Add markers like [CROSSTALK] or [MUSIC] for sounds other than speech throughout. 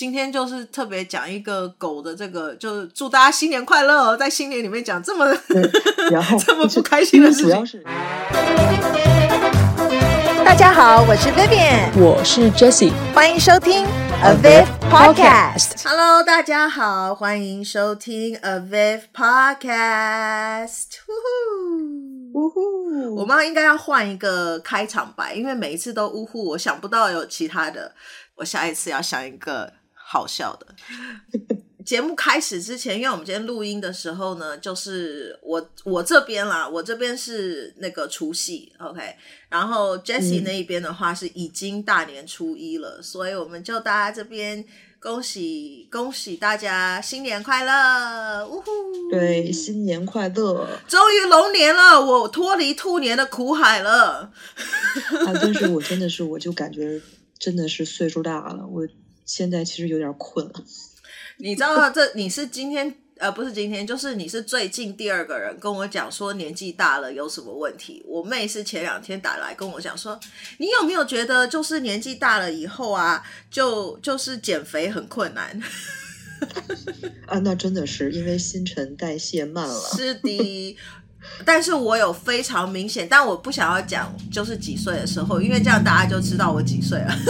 今天就是特别讲一个狗的这个，就是祝大家新年快乐哦，在新年里面讲这么 [LAUGHS] 然后 [LAUGHS] 这么不开心的事情。大家好，我是 Vivian，我是 Jessie，欢迎收听 Aviv Podcast。Hello，大家好，欢迎收听 Aviv Podcast。呜呼，呜呼，我们应该要换一个开场白，因为每一次都呜呼，我想不到有其他的，我下一次要想一个。好笑的节目开始之前，因为我们今天录音的时候呢，就是我我这边啦，我这边是那个除夕，OK，然后 Jessie 那一边的话是已经大年初一了，嗯、所以我们就大家这边恭喜恭喜大家新年快乐，呜呼！对，新年快乐！终于龙年了，我脱离兔年的苦海了。啊，但是我真的是，我就感觉真的是岁数大了，我。现在其实有点困了，你知道这你是今天呃不是今天，就是你是最近第二个人跟我讲说年纪大了有什么问题。我妹是前两天打来跟我讲说，你有没有觉得就是年纪大了以后啊，就就是减肥很困难？[LAUGHS] 啊，那真的是因为新陈代谢慢了。[LAUGHS] 是的，但是我有非常明显，但我不想要讲就是几岁的时候，因为这样大家就知道我几岁了。[LAUGHS]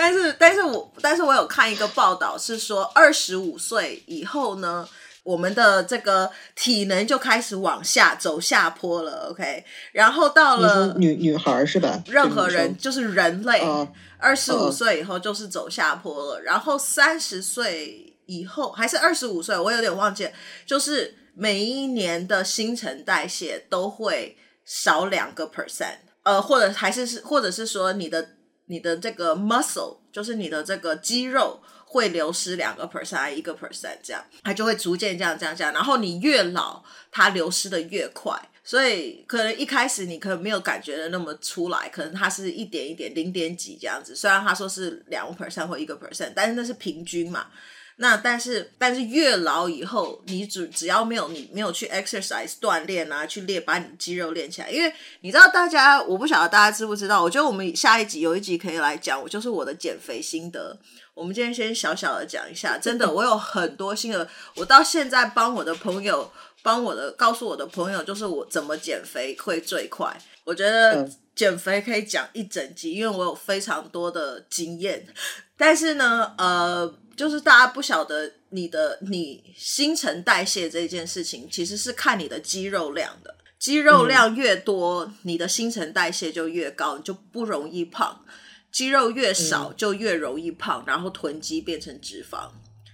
但是，但是我，但是我有看一个报道，是说二十五岁以后呢，我们的这个体能就开始往下走下坡了。OK，然后到了女女孩是吧？任何人就是人类，二十五岁以后就是走下坡了。然后三十岁以后还是二十五岁，我有点忘记了，就是每一年的新陈代谢都会少两个 percent，呃，或者还是是，或者是说你的。你的这个 muscle 就是你的这个肌肉会流失两个 percent 一个 percent 这样，它就会逐渐这样这样这样。然后你越老，它流失的越快，所以可能一开始你可能没有感觉的那么出来，可能它是一点一点零点几这样子。虽然他说是两个 percent 或一个 percent，但是那是平均嘛。那但是但是越老以后，你只只要没有你没有去 exercise 锻炼啊，去练把你的肌肉练起来，因为你知道大家我不晓得大家知不知道，我觉得我们下一集有一集可以来讲，我就是我的减肥心得。我们今天先小小的讲一下，真的我有很多心得，我到现在帮我的朋友帮我的告诉我的朋友，就是我怎么减肥会最快。我觉得减肥可以讲一整集，因为我有非常多的经验，但是呢，呃。就是大家不晓得你的你新陈代谢这件事情，其实是看你的肌肉量的。肌肉量越多，嗯、你的新陈代谢就越高，你就不容易胖；肌肉越少，就越容易胖，嗯、然后囤积变成脂肪。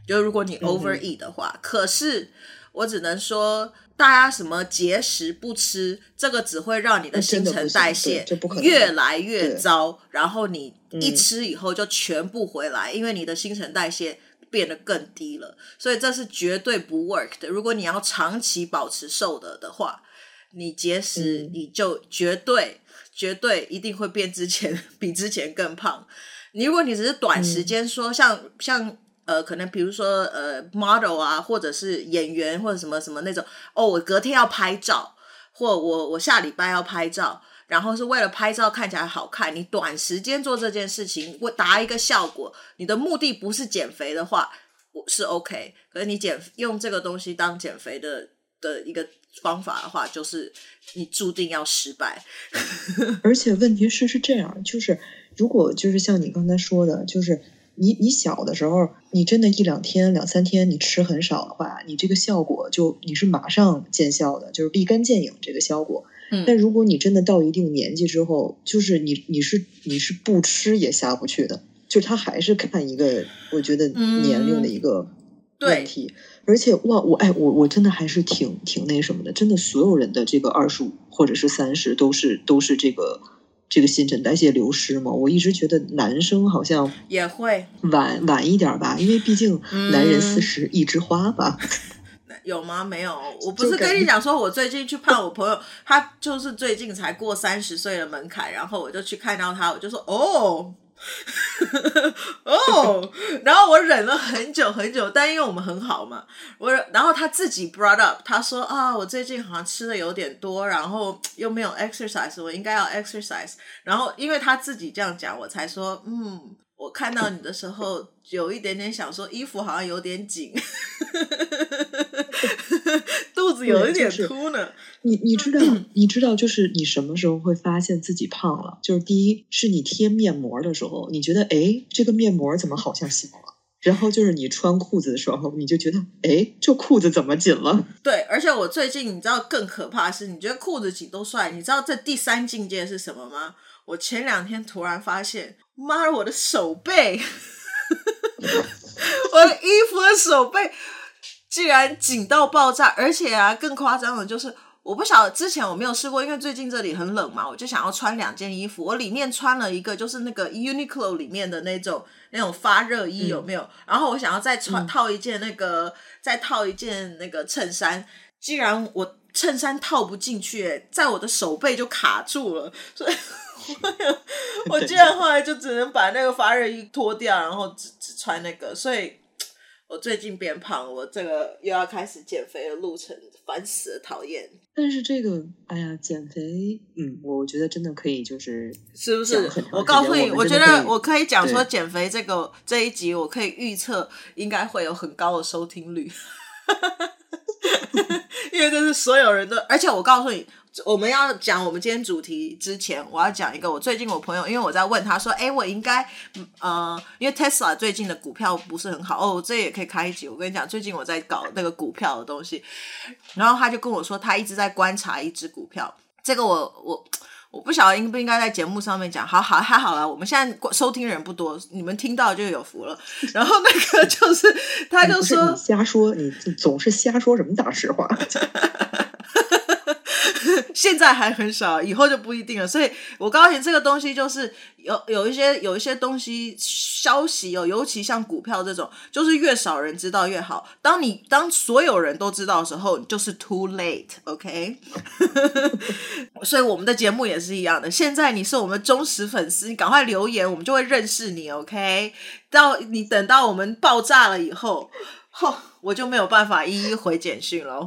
就如果你 overeat 的话，嗯、可是我只能说，大家什么节食不吃，这个只会让你的新陈代谢越来越糟，然后你。一吃以后就全部回来，因为你的新陈代谢变得更低了，所以这是绝对不 work 的。如果你要长期保持瘦的的话，你节食你就绝对、嗯、绝对一定会变之前 [LAUGHS] 比之前更胖。你如果你只是短时间说像、嗯、像呃可能比如说呃 model 啊，或者是演员或者什么什么那种哦，我隔天要拍照，或我我下礼拜要拍照。然后是为了拍照看起来好看，你短时间做这件事情，我达一个效果。你的目的不是减肥的话，我是 OK。可是你减用这个东西当减肥的的一个方法的话，就是你注定要失败。[LAUGHS] 而且问题是是这样，就是如果就是像你刚才说的，就是你你小的时候，你真的一两天两三天你吃很少的话，你这个效果就你是马上见效的，就是立竿见影这个效果。但如果你真的到一定年纪之后，就是你你是你是不吃也下不去的，就是他还是看一个我觉得年龄的一个问题，嗯、而且哇我哎我我真的还是挺挺那什么的，真的所有人的这个二十五或者是三十都是都是这个这个新陈代谢流失吗？我一直觉得男生好像也会晚晚一点吧，因为毕竟男人四十一枝花吧。嗯 [LAUGHS] 有吗？没有。[LAUGHS] 我不是跟你讲说，我最近去看我朋友，他就是最近才过三十岁的门槛，然后我就去看到他，我就说哦，[LAUGHS] 哦，然后我忍了很久很久，但因为我们很好嘛，我然后他自己 brought up，他说啊，我最近好像吃的有点多，然后又没有 exercise，我应该要 exercise，然后因为他自己这样讲，我才说嗯。我看到你的时候，有一点点想说衣服好像有点紧，[LAUGHS] 肚子有一点凸呢。就是、你你知道你知道，就是你什么时候会发现自己胖了？就是第一是你贴面膜的时候，你觉得哎，这个面膜怎么好像小了？然后就是你穿裤子的时候，你就觉得哎，这裤子怎么紧了？对，而且我最近你知道更可怕的是，你觉得裤子紧都帅，你知道这第三境界是什么吗？我前两天突然发现。妈，我的手背，[LAUGHS] 我的衣服的手背竟然紧到爆炸，而且啊，更夸张的就是，我不晓得之前我没有试过，因为最近这里很冷嘛，我就想要穿两件衣服，我里面穿了一个就是那个 Uniqlo 里面的那种那种发热衣，有没有？嗯、然后我想要再穿套一件那个，嗯、再套一件那个衬衫，既然我衬衫套不进去，在我的手背就卡住了，所以。[LAUGHS] 我竟然后来就只能把那个发热衣脱掉，然后只只穿那个，所以我最近变胖，我这个又要开始减肥的路程，烦死了，讨厌。但是这个，哎呀，减肥，嗯，我觉得真的可以，就是是不是？我告诉你，我，我觉得我可以讲说减肥这个这一集，我可以预测应该会有很高的收听率，[LAUGHS] 因为这是所有人都，而且我告诉你。我们要讲我们今天主题之前，我要讲一个我最近我朋友，因为我在问他说，哎，我应该，呃，因为 Tesla 最近的股票不是很好哦，这也可以开一集。我跟你讲，最近我在搞那个股票的东西，然后他就跟我说，他一直在观察一只股票。这个我我我不晓得应不应该在节目上面讲。好好还好了，我们现在收听人不多，你们听到就有福了。[LAUGHS] 然后那个就是，他就说，你 [LAUGHS] 瞎说，你总是瞎说什么大实话。[LAUGHS] 现在还很少，以后就不一定了。所以我告诉你，这个东西就是有有一些有一些东西消息哦，尤其像股票这种，就是越少人知道越好。当你当所有人都知道的时候，就是 too late，OK？[LAUGHS] 所以我们的节目也是一样的。现在你是我们忠实粉丝，你赶快留言，我们就会认识你，OK？到你等到我们爆炸了以后，吼。我就没有办法一一回简讯了。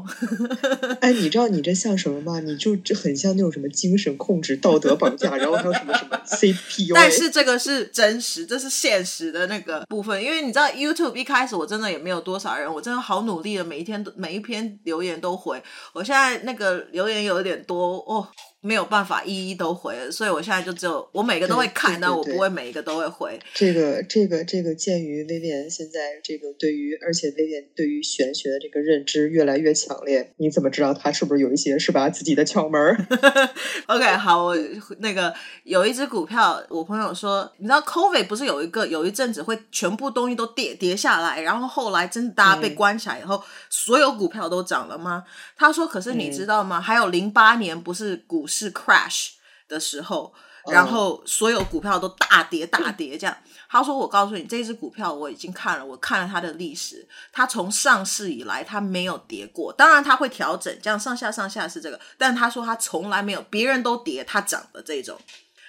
[LAUGHS] 哎，你知道你这像什么吗？你就这很像那种什么精神控制、道德绑架，然后还有什么什么 [LAUGHS] CPU。但是这个是真实，这是现实的那个部分。因为你知道 YouTube 一开始我真的也没有多少人，我真的好努力的，每一天都每一篇留言都回。我现在那个留言有点多哦。没有办法一一都回，所以我现在就只有我每个都会看，但我不会每一个都会回。这个这个这个，鉴于 Vivian 现在这个对于，而且 Vivian 对于玄学的这个认知越来越强烈，你怎么知道他是不是有一些是吧自己的窍门？[LAUGHS] OK，好，我那个有一只股票，我朋友说，你知道 COVID 不是有一个有一阵子会全部东西都跌跌下来，然后后来真的大家被关起来以后，嗯、所有股票都涨了吗？他说，可是你知道吗？嗯、还有零八年不是股。是 crash 的时候，然后所有股票都大跌大跌，这样。[LAUGHS] 他说：“我告诉你，这只股票我已经看了，我看了它的历史，它从上市以来它没有跌过。当然它会调整，这样上下上下是这个。但他说他从来没有，别人都跌，它涨的这种，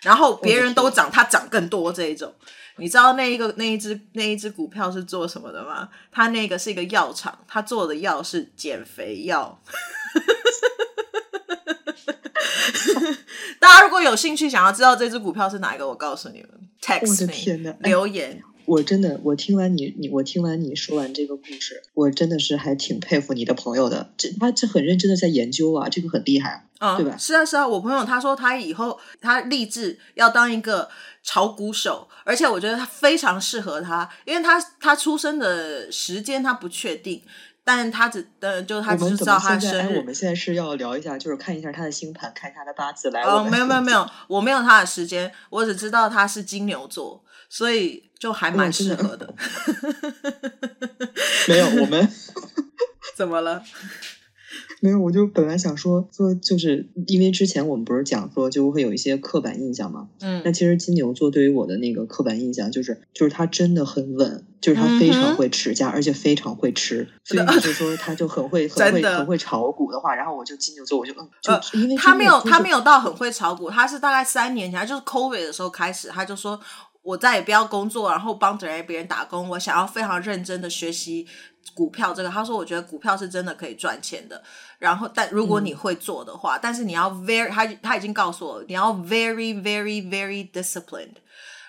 然后别人都涨，它涨更多这一种。你知道那一个那一只那一只股票是做什么的吗？它那个是一个药厂，它做的药是减肥药。[LAUGHS] ” [LAUGHS] 大家如果有兴趣想要知道这只股票是哪一个，我告诉你们，text 我的天哪，留言。我真的，我听完你你我听完你说完这个故事，我真的是还挺佩服你的朋友的。这他这很认真的在研究啊，这个很厉害啊，对吧？是啊是啊，我朋友他说他以后他立志要当一个炒股手，而且我觉得他非常适合他，因为他他出生的时间他不确定。但他只呃，就他只知道他生日。我们现在是要聊一下，就是看一下他的星盘，看一下他的八字来。哦，没有没有没有，我没有他的时间，我只知道他是金牛座，所以就还蛮适合的。[LAUGHS] 没有我们怎么了？没有，我就本来想说说，就是因为之前我们不是讲说就会有一些刻板印象嘛。嗯。那其实金牛座对于我的那个刻板印象就是，就是他真的很稳，就是他非常会持家，嗯、而且非常会吃。所以你就说他就很会 [LAUGHS] 很会很会炒股的话，然后我就金牛座，我就嗯，就因为他没有他没有到很会炒股，他是大概三年前，就是 COVID 的时候开始，他就说我再也不要工作，然后帮着别人打工，我想要非常认真的学习股票这个。他说我觉得股票是真的可以赚钱的。然后，但如果你会做的话，嗯、但是你要 very，他他已经告诉我，你要 very very very disciplined。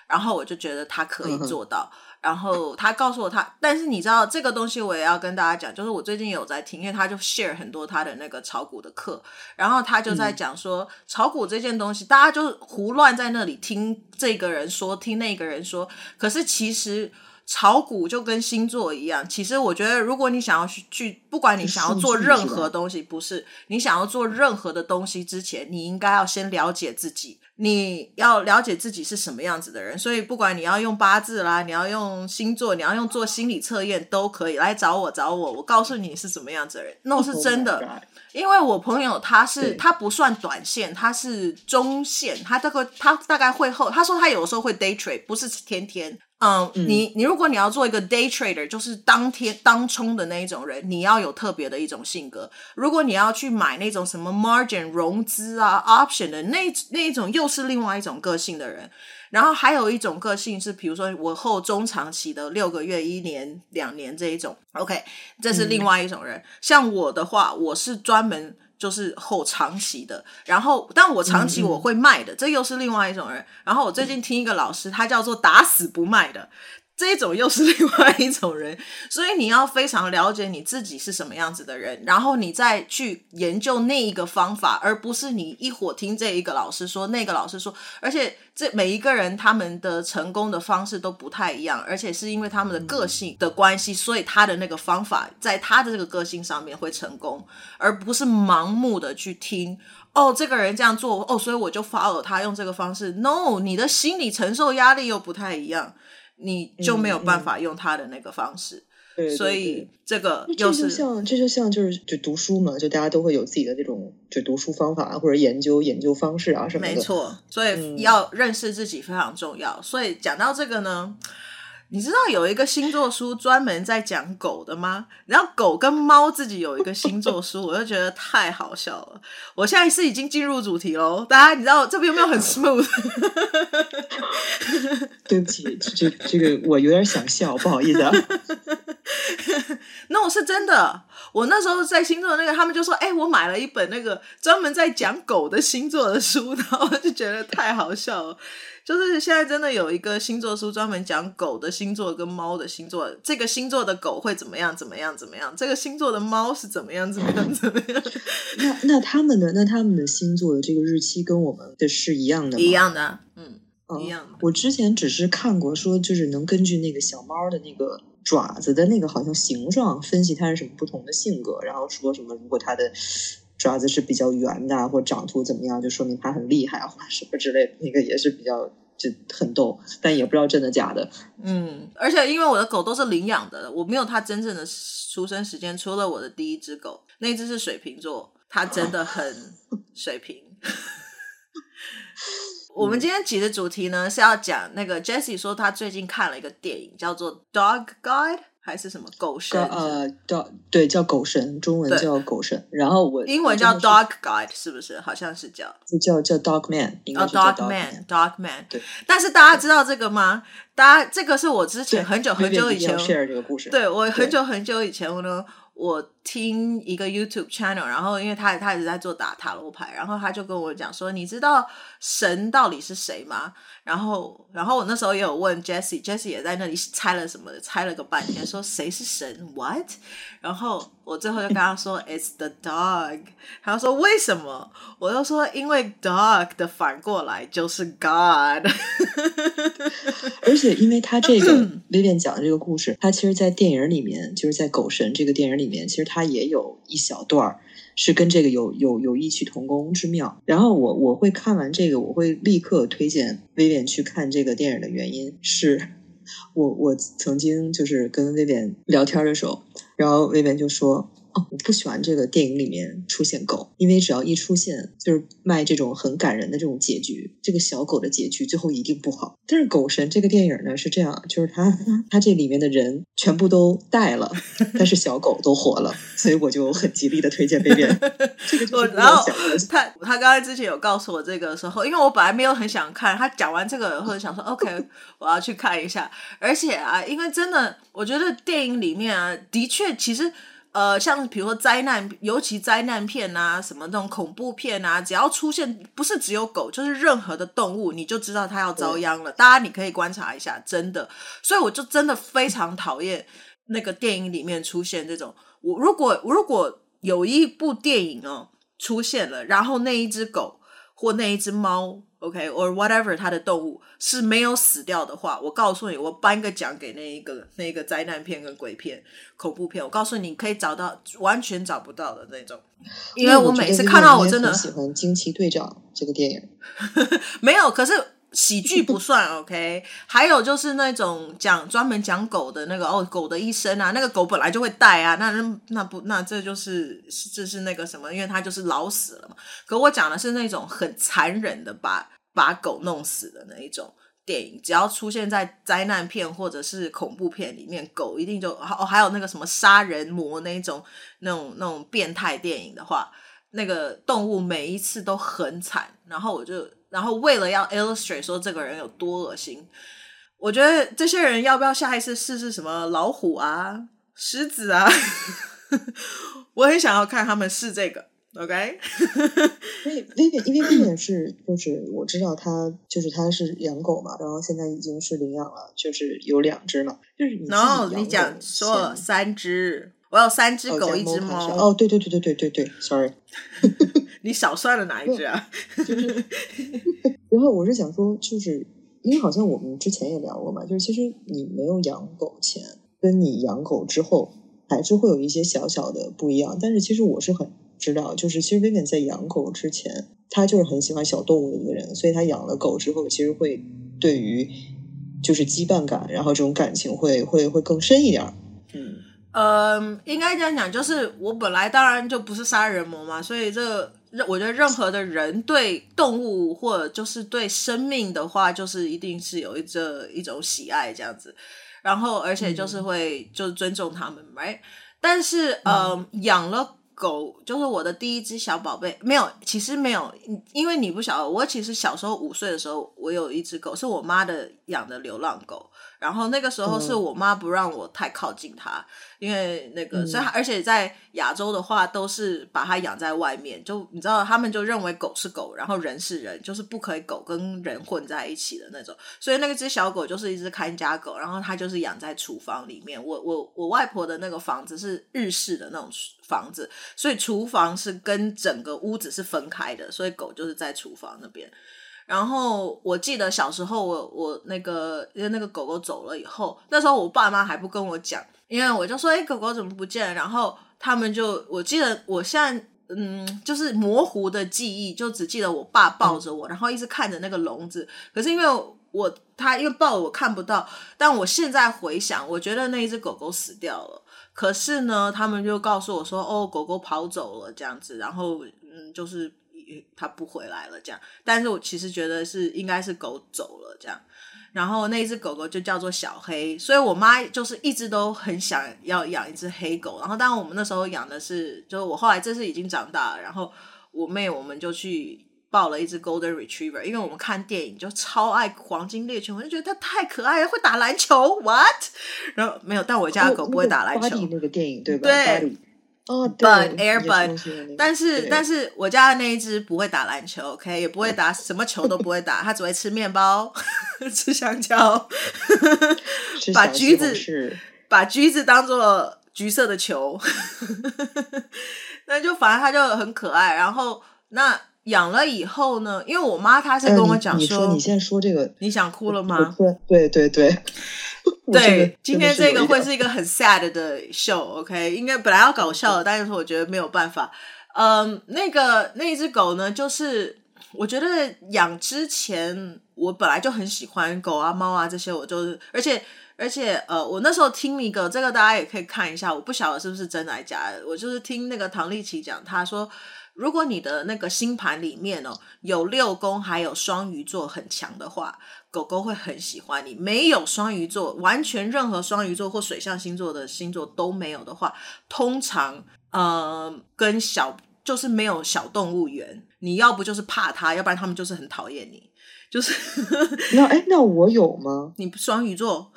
然后我就觉得他可以做到。然后他告诉我他，但是你知道这个东西我也要跟大家讲，就是我最近有在听，因为他就 share 很多他的那个炒股的课，然后他就在讲说、嗯、炒股这件东西，大家就胡乱在那里听这个人说，听那个人说，可是其实炒股就跟星座一样，其实我觉得如果你想要去去，不管你想要做任何东西，不是你想要做任何的东西之前，你应该要先了解自己。你要了解自己是什么样子的人，所以不管你要用八字啦，你要用星座，你要用做心理测验都可以来找我，找我，我告诉你是什么样子的人，那是真的。Oh、因为我朋友他是他不算短线，他是中线，他这个他大概会后，他说他有时候会 day trade，不是天天。Um, 嗯，你你如果你要做一个 day trader，就是当天当冲的那一种人，你要有特别的一种性格。如果你要去买那种什么 margin 融资啊 option 的那那一种，又是另外一种个性的人。然后还有一种个性是，比如说我后中长期的六个月、一年、两年这一种，OK，这是另外一种人。嗯、像我的话，我是专门。就是后长期的，然后但我长期我会卖的，嗯嗯，这又是另外一种人。然后我最近听一个老师，他叫做打死不卖的。这一种又是另外一种人，所以你要非常了解你自己是什么样子的人，然后你再去研究那一个方法，而不是你一伙听这一个老师说，那个老师说，而且这每一个人他们的成功的方式都不太一样，而且是因为他们的个性的关系，所以他的那个方法在他的这个个性上面会成功，而不是盲目的去听哦，这个人这样做哦，所以我就 follow 他用这个方式。No，你的心理承受压力又不太一样。你就没有办法用他的那个方式，所以这个就是像这就像就是就读书嘛，就大家都会有自己的这种就读书方法或者研究研究方式啊什么的。没错，所以要认识自己非常重要。嗯、所以讲到这个呢。你知道有一个星座书专门在讲狗的吗？然后狗跟猫自己有一个星座书，[LAUGHS] 我就觉得太好笑了。我现在是已经进入主题喽，大家你知道这边有没有很 [LAUGHS] smooth？[LAUGHS] 对不起，这这个我有点想笑，不好意思啊。那我是真的，我那时候在星座那个，他们就说：“哎、欸，我买了一本那个专门在讲狗的星座的书。”然后我就觉得太好笑了。就是现在真的有一个星座书专门讲狗的星座跟猫的星座，这个星座的狗会怎么样怎么样怎么样，这个星座的猫是怎么样怎么样怎么样。[LAUGHS] 那那他们的那他们的星座的这个日期跟我们的是一样的吗？一样的，嗯，嗯一样的。我之前只是看过说，就是能根据那个小猫的那个爪子的那个好像形状分析它是什么不同的性格，然后说什么如果它的。爪子是比较圆的，或长图怎么样，就说明它很厉害，或者什么之类的。那个也是比较就很逗，但也不知道真的假的。嗯，而且因为我的狗都是领养的，我没有它真正的出生时间。除了我的第一只狗，那只是水瓶座，它真的很水瓶。[LAUGHS] 我们今天集的主题呢是要讲那个 Jessie 说她最近看了一个电影，叫做《Dog Guide》。还是什么狗神？呃，叫对，叫狗神，中文叫狗神。然后我英文叫 Dog Guide，是不是？好像是叫叫叫 Dog Man，哦，Dog Man，Dog Man。对。但是大家知道这个吗？大家这个是我之前很久很久以前 share 这个故事。对，我很久很久以前我呢。我听一个 YouTube channel，然后因为他他一直在做打塔罗牌，然后他就跟我讲说：“你知道神到底是谁吗？”然后，然后我那时候也有问 Jessie，Jessie 也在那里猜了什么，猜了个半天，说谁是神？What？然后我最后就跟他说：[LAUGHS] “It's the dog。”他说：“为什么？”我就说：“因为 dog 的反过来就是 God。”而且，因为他这个 [LAUGHS] Vivian 讲的这个故事，他其实，在电影里面，就是在《狗神》这个电影里面，其实他也有一小段是跟这个有有有异曲同工之妙。然后我我会看完这个，我会立刻推荐威廉去看这个电影的原因是，我我曾经就是跟薇薇聊天的时候，然后薇薇就说。哦，我不喜欢这个电影里面出现狗，因为只要一出现，就是卖这种很感人的这种结局，这个小狗的结局最后一定不好。但是《狗神》这个电影呢是这样，就是它它这里面的人全部都带了，[LAUGHS] 但是小狗都活了，所以我就很极力的推荐这边。[LAUGHS] 这个然后他他刚才之前有告诉我这个时候，因为我本来没有很想看，他讲完这个或者想说 OK，[LAUGHS] 我要去看一下。而且啊，因为真的，我觉得电影里面啊，的确其实。呃，像比如说灾难，尤其灾难片啊，什么那种恐怖片啊，只要出现，不是只有狗，就是任何的动物，你就知道它要遭殃了。大家你可以观察一下，真的。所以我就真的非常讨厌那个电影里面出现这种。我如果如果有一部电影哦出现了，然后那一只狗或那一只猫。OK，or、whatever，它的动物是没有死掉的话，我告诉你，我颁个奖给那一个那一个灾难片跟鬼片、恐怖片。我告诉你，可以找到完全找不到的那种，因为我每次看到我真的喜欢《惊奇队长》这个电影，[LAUGHS] 没有，可是。喜剧不算 [LAUGHS] OK，还有就是那种讲专门讲狗的那个哦，狗的一生啊，那个狗本来就会带啊，那那那不那这就是这是那个什么，因为它就是老死了嘛。可我讲的是那种很残忍的把把狗弄死的那一种电影，只要出现在灾难片或者是恐怖片里面，狗一定就哦，还有那个什么杀人魔那一种那种那种变态电影的话，那个动物每一次都很惨，然后我就。然后为了要 illustrate 说这个人有多恶心，我觉得这些人要不要下一次试试什么老虎啊、狮子啊？[LAUGHS] 我很想要看他们试这个。OK，因为 Vivian 因为 Vivian 是就是我知道他就是他是养狗嘛，然后现在已经是领养了，就是有两只了。就是你然后你讲说了三只，我有三只狗，一只猫。哦，对对对对对对对，Sorry。[LAUGHS] 你少算了哪一只啊？就是，[LAUGHS] 然后我是想说，就是因为好像我们之前也聊过嘛，就是其实你没有养狗前，跟你养狗之后，还是会有一些小小的不一样。但是其实我是很知道，就是其实 Vivian 在养狗之前，他就是很喜欢小动物的一个人，所以他养了狗之后，其实会对于就是羁绊感，然后这种感情会会会更深一点。嗯。呃，应该这样讲，就是我本来当然就不是杀人魔嘛，所以这个。我觉得任何的人对动物或者就是对生命的话，就是一定是有一这一种喜爱这样子，然后而且就是会就是尊重他们，right？但是呃，养了狗就是我的第一只小宝贝，没有，其实没有，因为你不晓得，我其实小时候五岁的时候，我有一只狗，是我妈的养的流浪狗。然后那个时候是我妈不让我太靠近它，因为那个，嗯、所以而且在亚洲的话都是把它养在外面，就你知道，他们就认为狗是狗，然后人是人，就是不可以狗跟人混在一起的那种。所以那个只小狗就是一只看家狗，然后它就是养在厨房里面。我我我外婆的那个房子是日式的那种房子，所以厨房是跟整个屋子是分开的，所以狗就是在厨房那边。然后我记得小时候我，我那个因为那个狗狗走了以后，那时候我爸妈还不跟我讲，因为我就说：“哎，狗狗怎么不见了？”然后他们就，我记得我现在嗯，就是模糊的记忆，就只记得我爸抱着我，然后一直看着那个笼子。可是因为我他因为抱我看不到，但我现在回想，我觉得那一只狗狗死掉了。可是呢，他们就告诉我说：“哦，狗狗跑走了这样子。”然后嗯，就是。他不回来了，这样。但是我其实觉得是应该是狗走了，这样。然后那一只狗狗就叫做小黑，所以我妈就是一直都很想要养一只黑狗。然后当然我们那时候养的是，就是我后来这是已经长大了，然后我妹我们就去抱了一只 Golden Retriever，因为我们看电影就超爱黄金猎犬，我就觉得它太可爱了，会打篮球，what？然后没有，但我家的狗不会打篮球。哦，那个电影对吧？对。哦，Bud Air Bud，但是但是我家的那一只不会打篮球，OK，也不会打什么球都不会打，它只会吃面包、[LAUGHS] 吃香蕉，[LAUGHS] 把橘子把橘子当做橘色的球，[LAUGHS] 那就反正它就很可爱。然后那养了以后呢，因为我妈她是跟我讲说，你说你现在说这个，你想哭了吗？对对对。对，[LAUGHS] 今天这个会是一个很 sad 的 show，OK？应该本来要搞笑的，但是我觉得没有办法。嗯，那个那只狗呢，就是我觉得养之前，我本来就很喜欢狗啊、猫啊这些，我就是，而且而且呃，我那时候听一个，这个大家也可以看一下，我不晓得是不是真的假的，我就是听那个唐丽琪讲，他说，如果你的那个星盘里面哦有六宫还有双鱼座很强的话。狗狗会很喜欢你。没有双鱼座，完全任何双鱼座或水象星座的星座都没有的话，通常呃跟小就是没有小动物缘。你要不就是怕它，要不然他们就是很讨厌你。就是那哎，那我有吗？[LAUGHS] 你双鱼座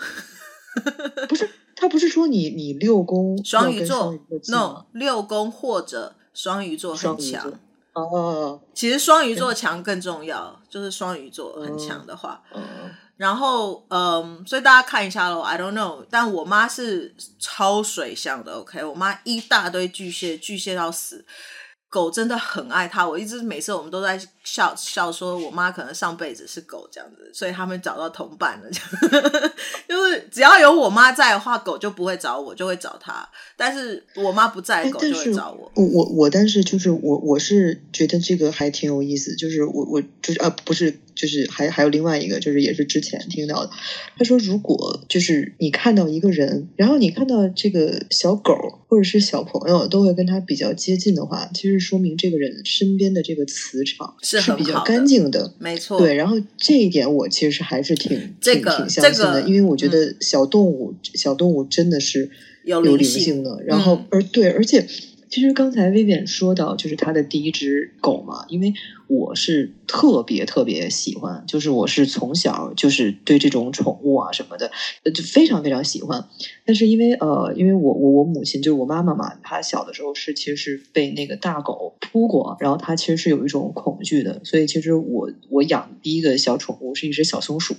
不是他不是说你你六宫双鱼座，no 六宫或者双鱼座很强哦。其实双鱼座强更重要，就是双鱼座很强的话。然后嗯，所以大家看一下喽。I don't know，但我妈是超水象的。OK，我妈一大堆巨蟹，巨蟹到死。狗真的很爱它，我一直每次我们都在笑笑说，我妈可能上辈子是狗这样子，所以他们找到同伴了。[LAUGHS] 就是只要有我妈在的话，狗就不会找我，就会找它。但是我妈不在，狗就会找我。我我我，但是就是我我是觉得这个还挺有意思，就是我我就是啊不是。就是还还有另外一个，就是也是之前听到的，他说如果就是你看到一个人，然后你看到这个小狗或者是小朋友都会跟他比较接近的话，其实说明这个人身边的这个磁场是比较干净的，没错。对，然后这一点我其实还是挺这个挺挺相信的，这个、因为我觉得小动物、嗯、小动物真的是有灵性的，然后、嗯、而对，而且。其实刚才 Vivian 说到，就是他的第一只狗嘛，因为我是特别特别喜欢，就是我是从小就是对这种宠物啊什么的，就非常非常喜欢。但是因为呃，因为我我我母亲就是我妈妈嘛，她小的时候是其实是被那个大狗扑过，然后她其实是有一种恐惧的，所以其实我我养第一个小宠物是一只小松鼠。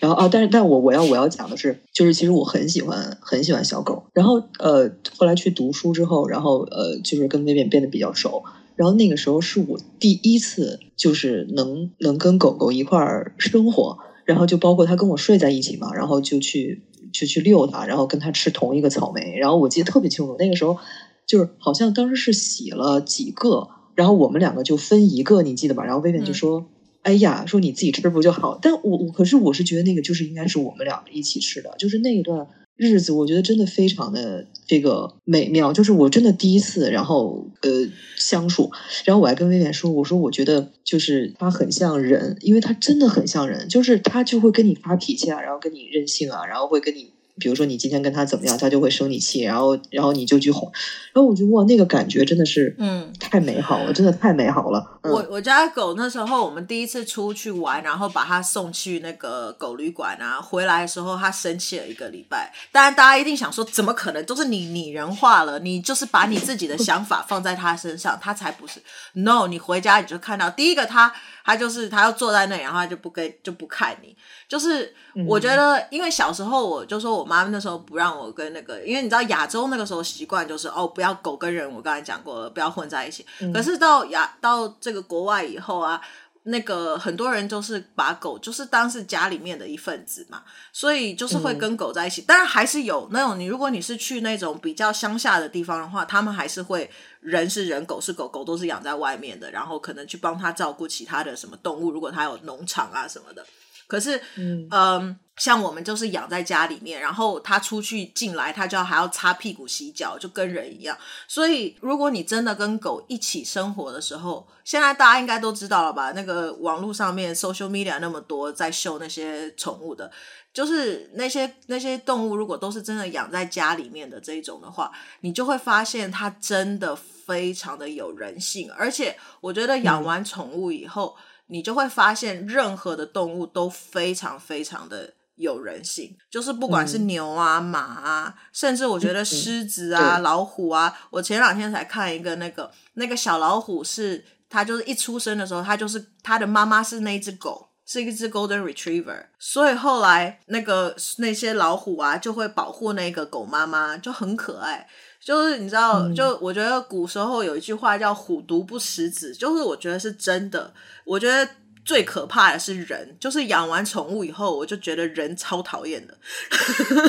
然后啊，但是但我我要我要讲的是，就是其实我很喜欢很喜欢小狗。然后呃，后来去读书之后，然后呃，就是跟薇薇变得比较熟。然后那个时候是我第一次，就是能能跟狗狗一块儿生活。然后就包括它跟我睡在一起嘛，然后就去就去遛它，然后跟它吃同一个草莓。然后我记得特别清楚，那个时候就是好像当时是洗了几个，然后我们两个就分一个，你记得吧？然后薇薇就说。嗯哎呀，说你自己吃不就好？但我我可是我是觉得那个就是应该是我们两个一起吃的，就是那一段日子，我觉得真的非常的这个美妙。就是我真的第一次，然后呃相处，然后我还跟威廉说，我说我觉得就是他很像人，因为他真的很像人，就是他就会跟你发脾气啊，然后跟你任性啊，然后会跟你。比如说你今天跟他怎么样，他就会生你气，然后然后你就去哄，然后我就哇，那个感觉真的是嗯太美好了，嗯、真的太美好了。嗯、我我家狗那时候我们第一次出去玩，然后把它送去那个狗旅馆啊，回来的时候它生气了一个礼拜。当然大家一定想说，怎么可能都是你拟人化了？你就是把你自己的想法放在它身上，它才不是。No，你回家你就看到第一个它。他就是他要坐在那里，然后他就不跟就不看你。就是我觉得，因为小时候我就说我妈那时候不让我跟那个，因为你知道亚洲那个时候习惯就是哦，不要狗跟人，我刚才讲过了，不要混在一起。嗯、可是到亚到这个国外以后啊。那个很多人就是把狗就是当是家里面的一份子嘛，所以就是会跟狗在一起。当然、嗯、还是有那种你，如果你是去那种比较乡下的地方的话，他们还是会人是人，狗是狗，狗都是养在外面的，然后可能去帮他照顾其他的什么动物，如果他有农场啊什么的。可是，嗯，嗯，像我们就是养在家里面，然后它出去进来，它就要还要擦屁股、洗脚，就跟人一样。所以，如果你真的跟狗一起生活的时候，现在大家应该都知道了吧？那个网络上面 social media 那么多在秀那些宠物的，就是那些那些动物，如果都是真的养在家里面的这一种的话，你就会发现它真的非常的有人性。而且，我觉得养完宠物以后。嗯你就会发现，任何的动物都非常非常的有人性，就是不管是牛啊、嗯、马啊，甚至我觉得狮子啊、嗯、老虎啊。我前两天才看一个那个那个小老虎是，是它就是一出生的时候，它就是它的妈妈是那只狗，是一只 Golden Retriever，所以后来那个那些老虎啊就会保护那个狗妈妈，就很可爱。就是你知道，就我觉得古时候有一句话叫“虎毒不食子”，就是我觉得是真的。我觉得最可怕的是人，就是养完宠物以后，我就觉得人超讨厌的。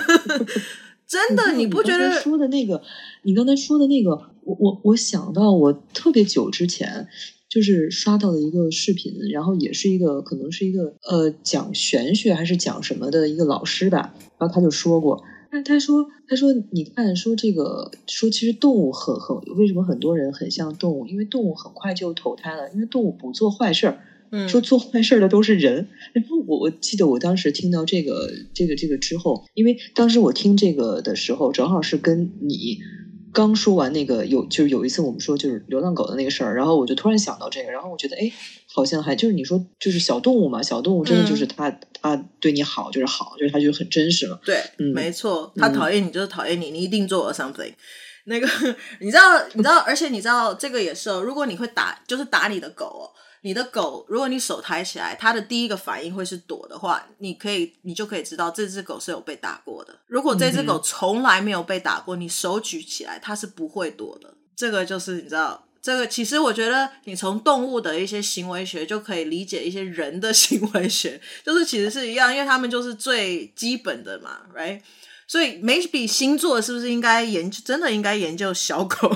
[LAUGHS] 真的，你不觉得？说的那个，你刚才说的那个，我我我想到我特别久之前就是刷到了一个视频，然后也是一个可能是一个呃讲玄学还是讲什么的一个老师吧，然后他就说过。他他说：“他说，你看，说这个，说其实动物很很，为什么很多人很像动物？因为动物很快就投胎了，因为动物不做坏事儿。嗯，说做坏事儿的都是人。然后我我记得我当时听到这个这个这个之后，因为当时我听这个的时候，正好是跟你刚说完那个有就是有一次我们说就是流浪狗的那个事儿，然后我就突然想到这个，然后我觉得哎，好像还就是你说就是小动物嘛，小动物真的就是它它、嗯、对你好就是好，就是它就很真实嘛。对，嗯、没错，它讨厌你就是讨厌你，你一定做了 something。[LAUGHS] 那个你知道你知道，而且你知道这个也是哦，如果你会打就是打你的狗哦。你的狗，如果你手抬起来，它的第一个反应会是躲的话，你可以，你就可以知道这只狗是有被打过的。如果这只狗从来没有被打过，你手举起来，它是不会躲的。这个就是你知道，这个其实我觉得你从动物的一些行为学就可以理解一些人的 [LAUGHS] 行为学，就是其实是一样，因为他们就是最基本的嘛，right？所以，maybe 星座是不是应该研究？真的应该研究小狗？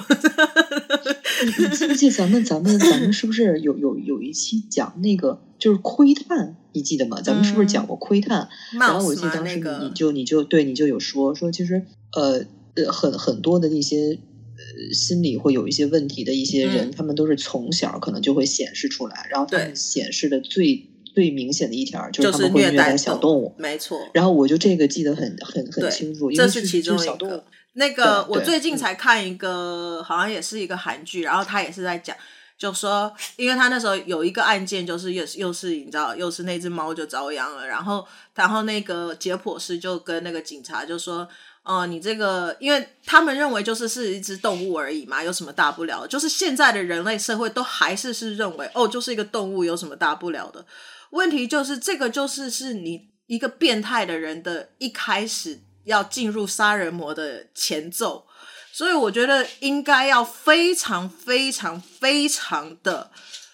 [LAUGHS] 你记不记得咱们咱们咱们是不是有有有一期讲那个就是窥探？你记得吗？咱们是不是讲过窥探？嗯、然后我记得当时你 [LAUGHS] 就、你就对你就有说说，其实呃呃很很多的那些呃心理会有一些问题的一些人，嗯、他们都是从小可能就会显示出来，然后他们显示的最。最明显的一条就是他们会虐待小动物，没错。然后我就这个记得很很很清楚，这是其中一个。那个我最近才看一个，好像也是一个韩剧，然后他也是在讲，就说，因为他那时候有一个案件，就是又又是你知道，又是那只猫就遭殃了，然后然后那个解剖师就跟那个警察就说，哦，你这个，因为他们认为就是是一只动物而已嘛，有什么大不了？就是现在的人类社会都还是是认为，哦，就是一个动物，有什么大不了的？问题就是这个，就是是你一个变态的人的一开始要进入杀人魔的前奏，所以我觉得应该要非常非常非常的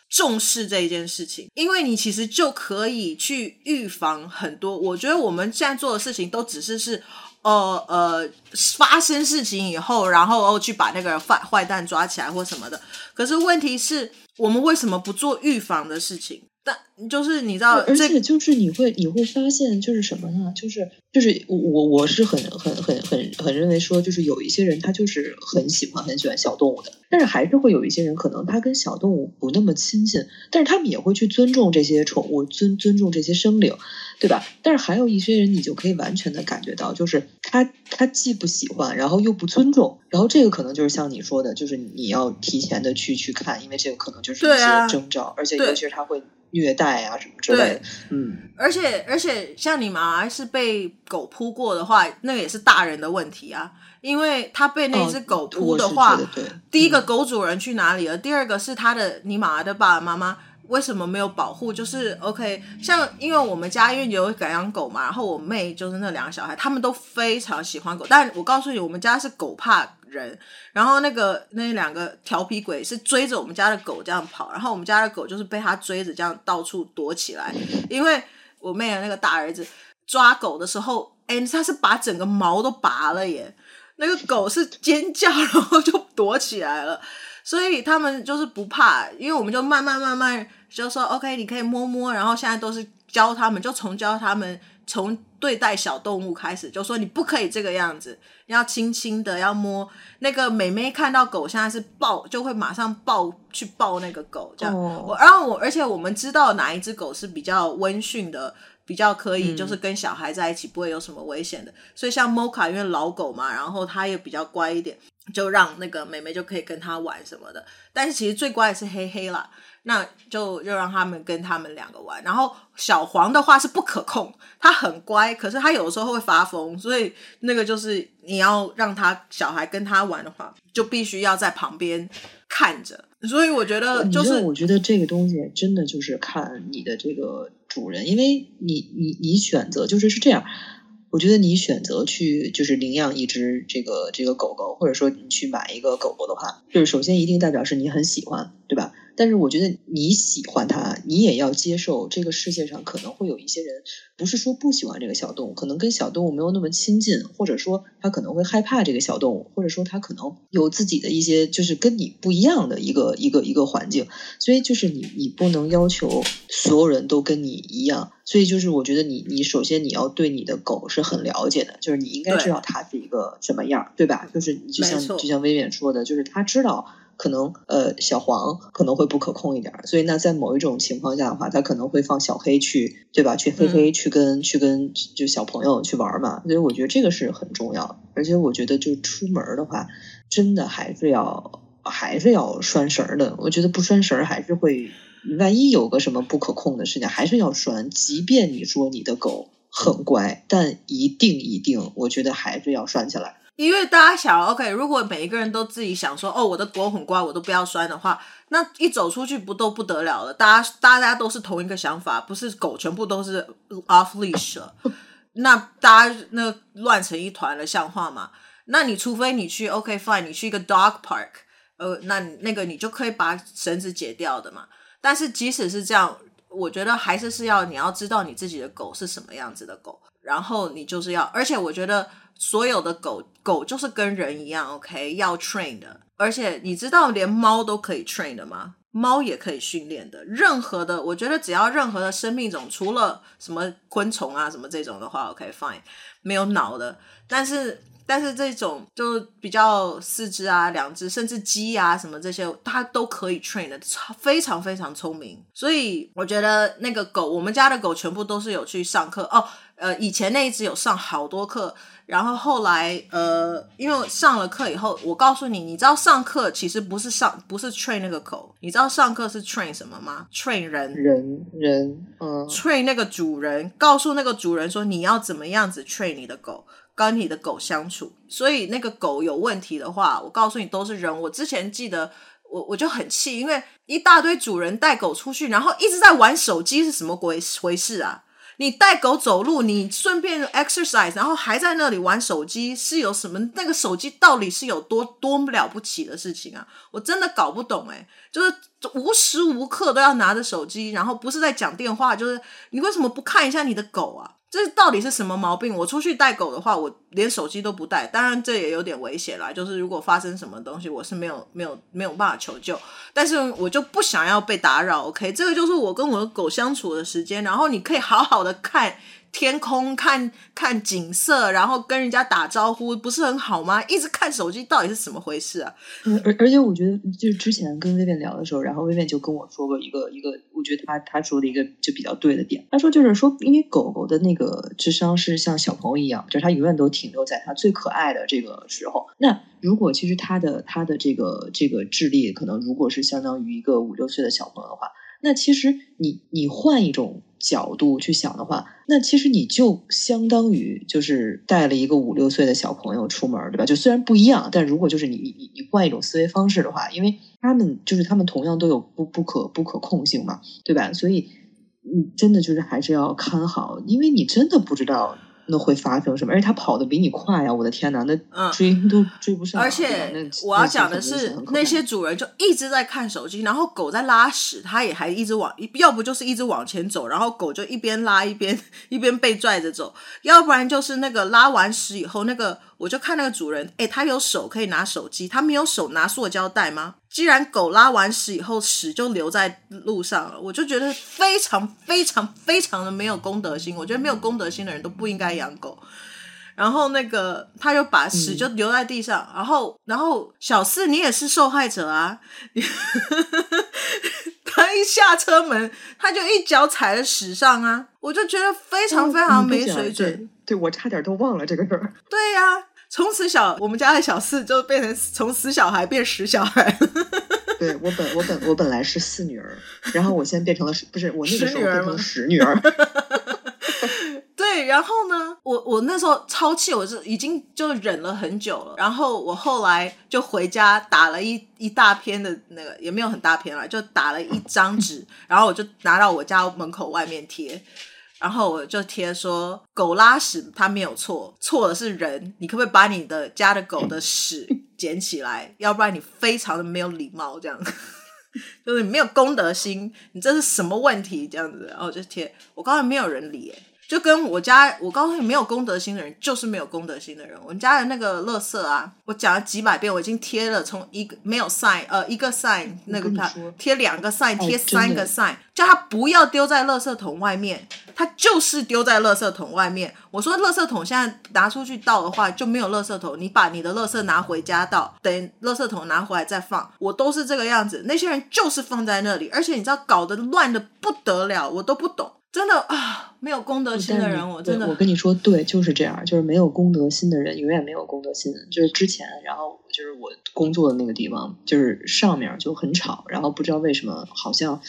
重视这一件事情，因为你其实就可以去预防很多。我觉得我们现在做的事情都只是是，呃呃，发生事情以后，然后哦去把那个坏坏蛋抓起来或什么的。可是问题是我们为什么不做预防的事情？但就是你知道，而且就是你会你会发现，就是什么呢？就是就是我我是很很很很很认为说，就是有一些人他就是很喜欢很喜欢小动物的，但是还是会有一些人可能他跟小动物不那么亲近，但是他们也会去尊重这些宠物，尊尊重这些生灵，对吧？但是还有一些人，你就可以完全的感觉到，就是他他既不喜欢，然后又不尊重，然后这个可能就是像你说的，就是你要提前的去去看，因为这个可能就是一些征兆，啊、而且尤其是他会。虐待啊什么之类的，嗯，而且而且像你妈是被狗扑过的话，那个也是大人的问题啊，因为他被那只狗扑的话，哦、对，第一个狗主人去哪里了？嗯、第二个是他的你妈的爸爸妈妈为什么没有保护？就是 OK，像因为我们家因为有改养狗嘛，然后我妹就是那两个小孩，他们都非常喜欢狗，但我告诉你，我们家是狗怕人，然后那个那两个调皮鬼是追着我们家的狗这样跑，然后我们家的狗就是被他追着这样到处躲起来，因为我妹的那个大儿子抓狗的时候，哎，他是把整个毛都拔了耶，那个狗是尖叫，[LAUGHS] 然后就躲起来了，所以他们就是不怕，因为我们就慢慢慢慢就说 OK，你可以摸摸，然后现在都是教他们，就从教他们。从对待小动物开始，就说你不可以这个样子，要轻轻的，要摸。那个美眉看到狗现在是抱，就会马上抱去抱那个狗，这样。我、oh. 然后我，而且我们知道哪一只狗是比较温驯的，比较可以就是跟小孩在一起不会有什么危险的。嗯、所以像 Mocha 因为老狗嘛，然后它也比较乖一点，就让那个美眉就可以跟它玩什么的。但是其实最乖的是黑黑啦。那就就让他们跟他们两个玩，然后小黄的话是不可控，他很乖，可是他有的时候会发疯，所以那个就是你要让他小孩跟他玩的话，就必须要在旁边看着。所以我觉得，就是我觉得这个东西真的就是看你的这个主人，因为你你你选择就是是这样，我觉得你选择去就是领养一只这个这个狗狗，或者说你去买一个狗狗的话，就是首先一定代表是你很喜欢，对吧？但是我觉得你喜欢它，你也要接受这个世界上可能会有一些人，不是说不喜欢这个小动物，可能跟小动物没有那么亲近，或者说他可能会害怕这个小动物，或者说他可能有自己的一些就是跟你不一样的一个一个一个环境，所以就是你你不能要求所有人都跟你一样，所以就是我觉得你你首先你要对你的狗是很了解的，就是你应该知道它是一个什么样，对，对吧？就是就像就像威廉说的，就是他知道。可能呃小黄可能会不可控一点，所以那在某一种情况下的话，他可能会放小黑去，对吧？去黑黑去跟、嗯、去跟就小朋友去玩嘛。所以我觉得这个是很重要，而且我觉得就出门的话，真的还是要还是要拴绳的。我觉得不拴绳还是会，万一有个什么不可控的事情，还是要拴。即便你说你的狗很乖，但一定一定，我觉得还是要拴起来。因为大家想，OK，如果每一个人都自己想说，哦，我的狗很乖，我都不要拴的话，那一走出去不都不得了了？大家大家都是同一个想法，不是狗全部都是 off leash 了，[LAUGHS] 那大家那乱成一团了，像话吗？那你除非你去 OK fine，你去一个 dog park，呃，那那个你就可以把绳子解掉的嘛。但是即使是这样，我觉得还是是要你要知道你自己的狗是什么样子的狗，然后你就是要，而且我觉得。所有的狗狗就是跟人一样，OK，要 train 的。而且你知道，连猫都可以 train 的吗？猫也可以训练的。任何的，我觉得只要任何的生命种，除了什么昆虫啊什么这种的话，OK，fine，没有脑的。但是，但是这种就比较四肢啊、两只，甚至鸡啊什么这些，它都可以 train 的，超非常非常聪明。所以我觉得那个狗，我们家的狗全部都是有去上课哦。呃，以前那一只有上好多课。然后后来，呃，因为上了课以后，我告诉你，你知道上课其实不是上，不是 train 那个狗，你知道上课是 train 什么吗？train 人，人，人，嗯，train 那个主人，告诉那个主人说你要怎么样子 train 你的狗，跟你的狗相处。所以那个狗有问题的话，我告诉你都是人。我之前记得，我我就很气，因为一大堆主人带狗出去，然后一直在玩手机，是什么鬼回事啊？你带狗走路，你顺便 exercise，然后还在那里玩手机，是有什么？那个手机到底是有多多么了不起的事情啊？我真的搞不懂诶，就是无时无刻都要拿着手机，然后不是在讲电话，就是你为什么不看一下你的狗啊？这到底是什么毛病？我出去带狗的话，我连手机都不带。当然，这也有点危险啦。就是如果发生什么东西，我是没有、没有、没有办法求救。但是我就不想要被打扰。OK，这个就是我跟我的狗相处的时间。然后你可以好好的看。天空看看景色，然后跟人家打招呼，不是很好吗？一直看手机，到底是怎么回事啊？而而且我觉得，就是之前跟薇薇聊的时候，然后薇薇就跟我说过一个一个，我觉得他他说的一个就比较对的点。他说就是说，因为狗狗的那个智商是像小朋友一样，就是它永远都停留在它最可爱的这个时候。那如果其实它的它的这个这个智力，可能如果是相当于一个五六岁的小朋友的话，那其实你你换一种。角度去想的话，那其实你就相当于就是带了一个五六岁的小朋友出门，对吧？就虽然不一样，但如果就是你你你换一种思维方式的话，因为他们就是他们同样都有不不可不可控性嘛，对吧？所以你真的就是还是要看好，因为你真的不知道。那会发生什么？而且他跑得比你快呀！我的天哪，那追都追不上。而且我要讲的是，那些主人就一直在看手机，然后狗在拉屎，它也还一直往，要不就是一直往前走，然后狗就一边拉一边一边被拽着走，要不然就是那个拉完屎以后那个。我就看那个主人，诶，他有手可以拿手机，他没有手拿塑胶袋吗？既然狗拉完屎以后屎就留在路上了，我就觉得非常非常非常的没有公德心。我觉得没有公德心的人都不应该养狗。然后那个他就把屎就留在地上，嗯、然后然后小四你也是受害者啊！他一下车门他就一脚踩在屎上啊！我就觉得非常非常没水准。对，对，我差点都忘了这个事儿。对呀、啊。从此小，我们家的小四就变成从死小孩变死小孩。[LAUGHS] 对，我本我本我本来是四女儿，然后我现在变成了不是我那个时候变成了十女儿。[LAUGHS] 对，然后呢，我我那时候超气，我是已经就忍了很久了。然后我后来就回家打了一一大篇的那个，也没有很大篇了，就打了一张纸，然后我就拿到我家门口外面贴。然后我就贴说，狗拉屎它没有错，错的是人。你可不可以把你的家的狗的屎捡起来？要不然你非常的没有礼貌，这样 [LAUGHS] 就是你没有公德心。你这是什么问题？这样子，然后就贴。我刚才没有人理，就跟我家，我告诉你，没有公德心的人就是没有公德心的人。我们家的那个垃圾啊，我讲了几百遍，我已经贴了从一个没有 sign，呃，一个 sign 那个他贴两个 sign，贴三个 sign，叫他不要丢在垃圾桶外面，他就是丢在垃圾桶外面。我说，垃圾桶现在拿出去倒的话就没有垃圾桶，你把你的垃圾拿回家倒，等垃圾桶拿回来再放。我都是这个样子，那些人就是放在那里，而且你知道搞得乱的不得了，我都不懂。真的啊，没有公德心的人，我真的，我跟你说，对，就是这样，就是没有公德心的人，永远没有公德心。就是之前，然后就是我工作的那个地方，就是上面就很吵，然后不知道为什么，好像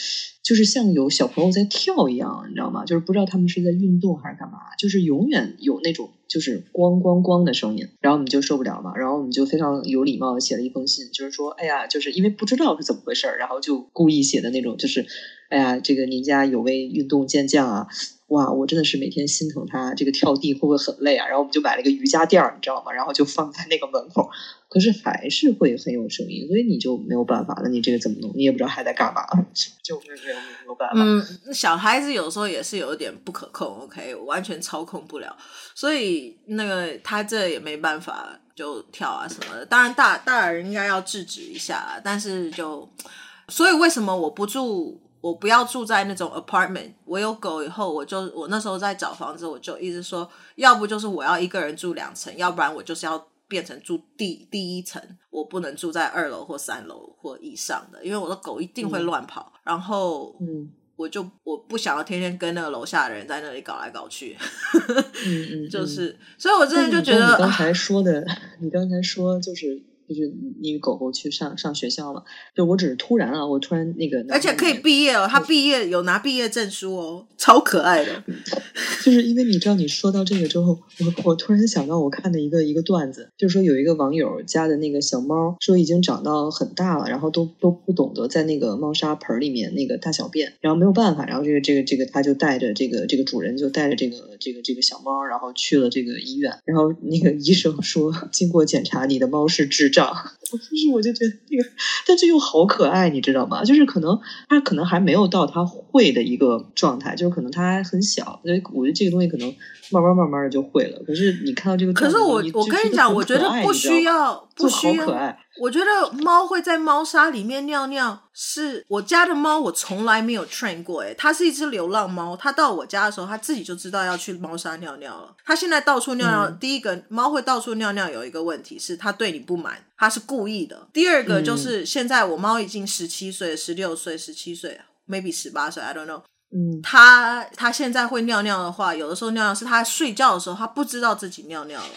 就是像有小朋友在跳一样，你知道吗？就是不知道他们是在运动还是干嘛，就是永远有那种就是咣咣咣的声音，然后我们就受不了嘛，然后我们就非常有礼貌的写了一封信，就是说，哎呀，就是因为不知道是怎么回事，然后就故意写的那种，就是。哎呀，这个您家有位运动健将啊，哇，我真的是每天心疼他，这个跳地会不会很累啊？然后我们就买了一个瑜伽垫儿，你知道吗？然后就放在那个门口，可是还是会很有声音，所以你就没有办法了。你这个怎么弄？你也不知道还在干嘛，[LAUGHS] 就没有没有没有办法。嗯，小孩子有时候也是有点不可控，OK，完全操控不了，所以那个他这也没办法就跳啊什么的。当然大大人应该要制止一下，但是就所以为什么我不住？我不要住在那种 apartment。我有狗以后，我就我那时候在找房子，我就一直说，要不就是我要一个人住两层，要不然我就是要变成住第第一层，我不能住在二楼或三楼或以上的，因为我的狗一定会乱跑。嗯、然后，嗯，我就我不想要天天跟那个楼下的人在那里搞来搞去。嗯嗯，[LAUGHS] 就是，所以我真的就觉得，你刚才说的，啊、你刚才说就是。就是你狗狗去上上学校了，就我只是突然啊，我突然那个，而且可以毕业哦，他毕业有拿毕业证书哦，超可爱的。就是因为你知道，你说到这个之后，我我突然想到我看的一个一个段子，就是说有一个网友家的那个小猫，说已经长到很大了，然后都都不懂得在那个猫砂盆里面那个大小便，然后没有办法，然后这个这个这个他就带着这个这个主人就带着这个这个这个小猫，然后去了这个医院，然后那个医生说，经过检查，你的猫是智障。[LAUGHS] 就是我就觉得这个，但这又好可爱，你知道吗？就是可能他可能还没有到他会的一个状态，就是可能他还很小，所以我觉得这个东西可能慢慢慢慢的就会了。可是你看到这个，可是我我跟你讲，我觉得不需要，不需要。可爱。我觉得猫会在猫砂里面尿尿，是我家的猫，我从来没有 train 过。诶，它是一只流浪猫，它到我家的时候，它自己就知道要去猫砂尿尿了。它现在到处尿尿，嗯、第一个猫会到处尿尿有一个问题是它对你不满，它是故意的。第二个就是现在我猫已经十七岁、十六岁、十七岁，maybe 十八岁，I don't know。嗯，它它现在会尿尿的话，有的时候尿尿是它睡觉的时候，它不知道自己尿尿了。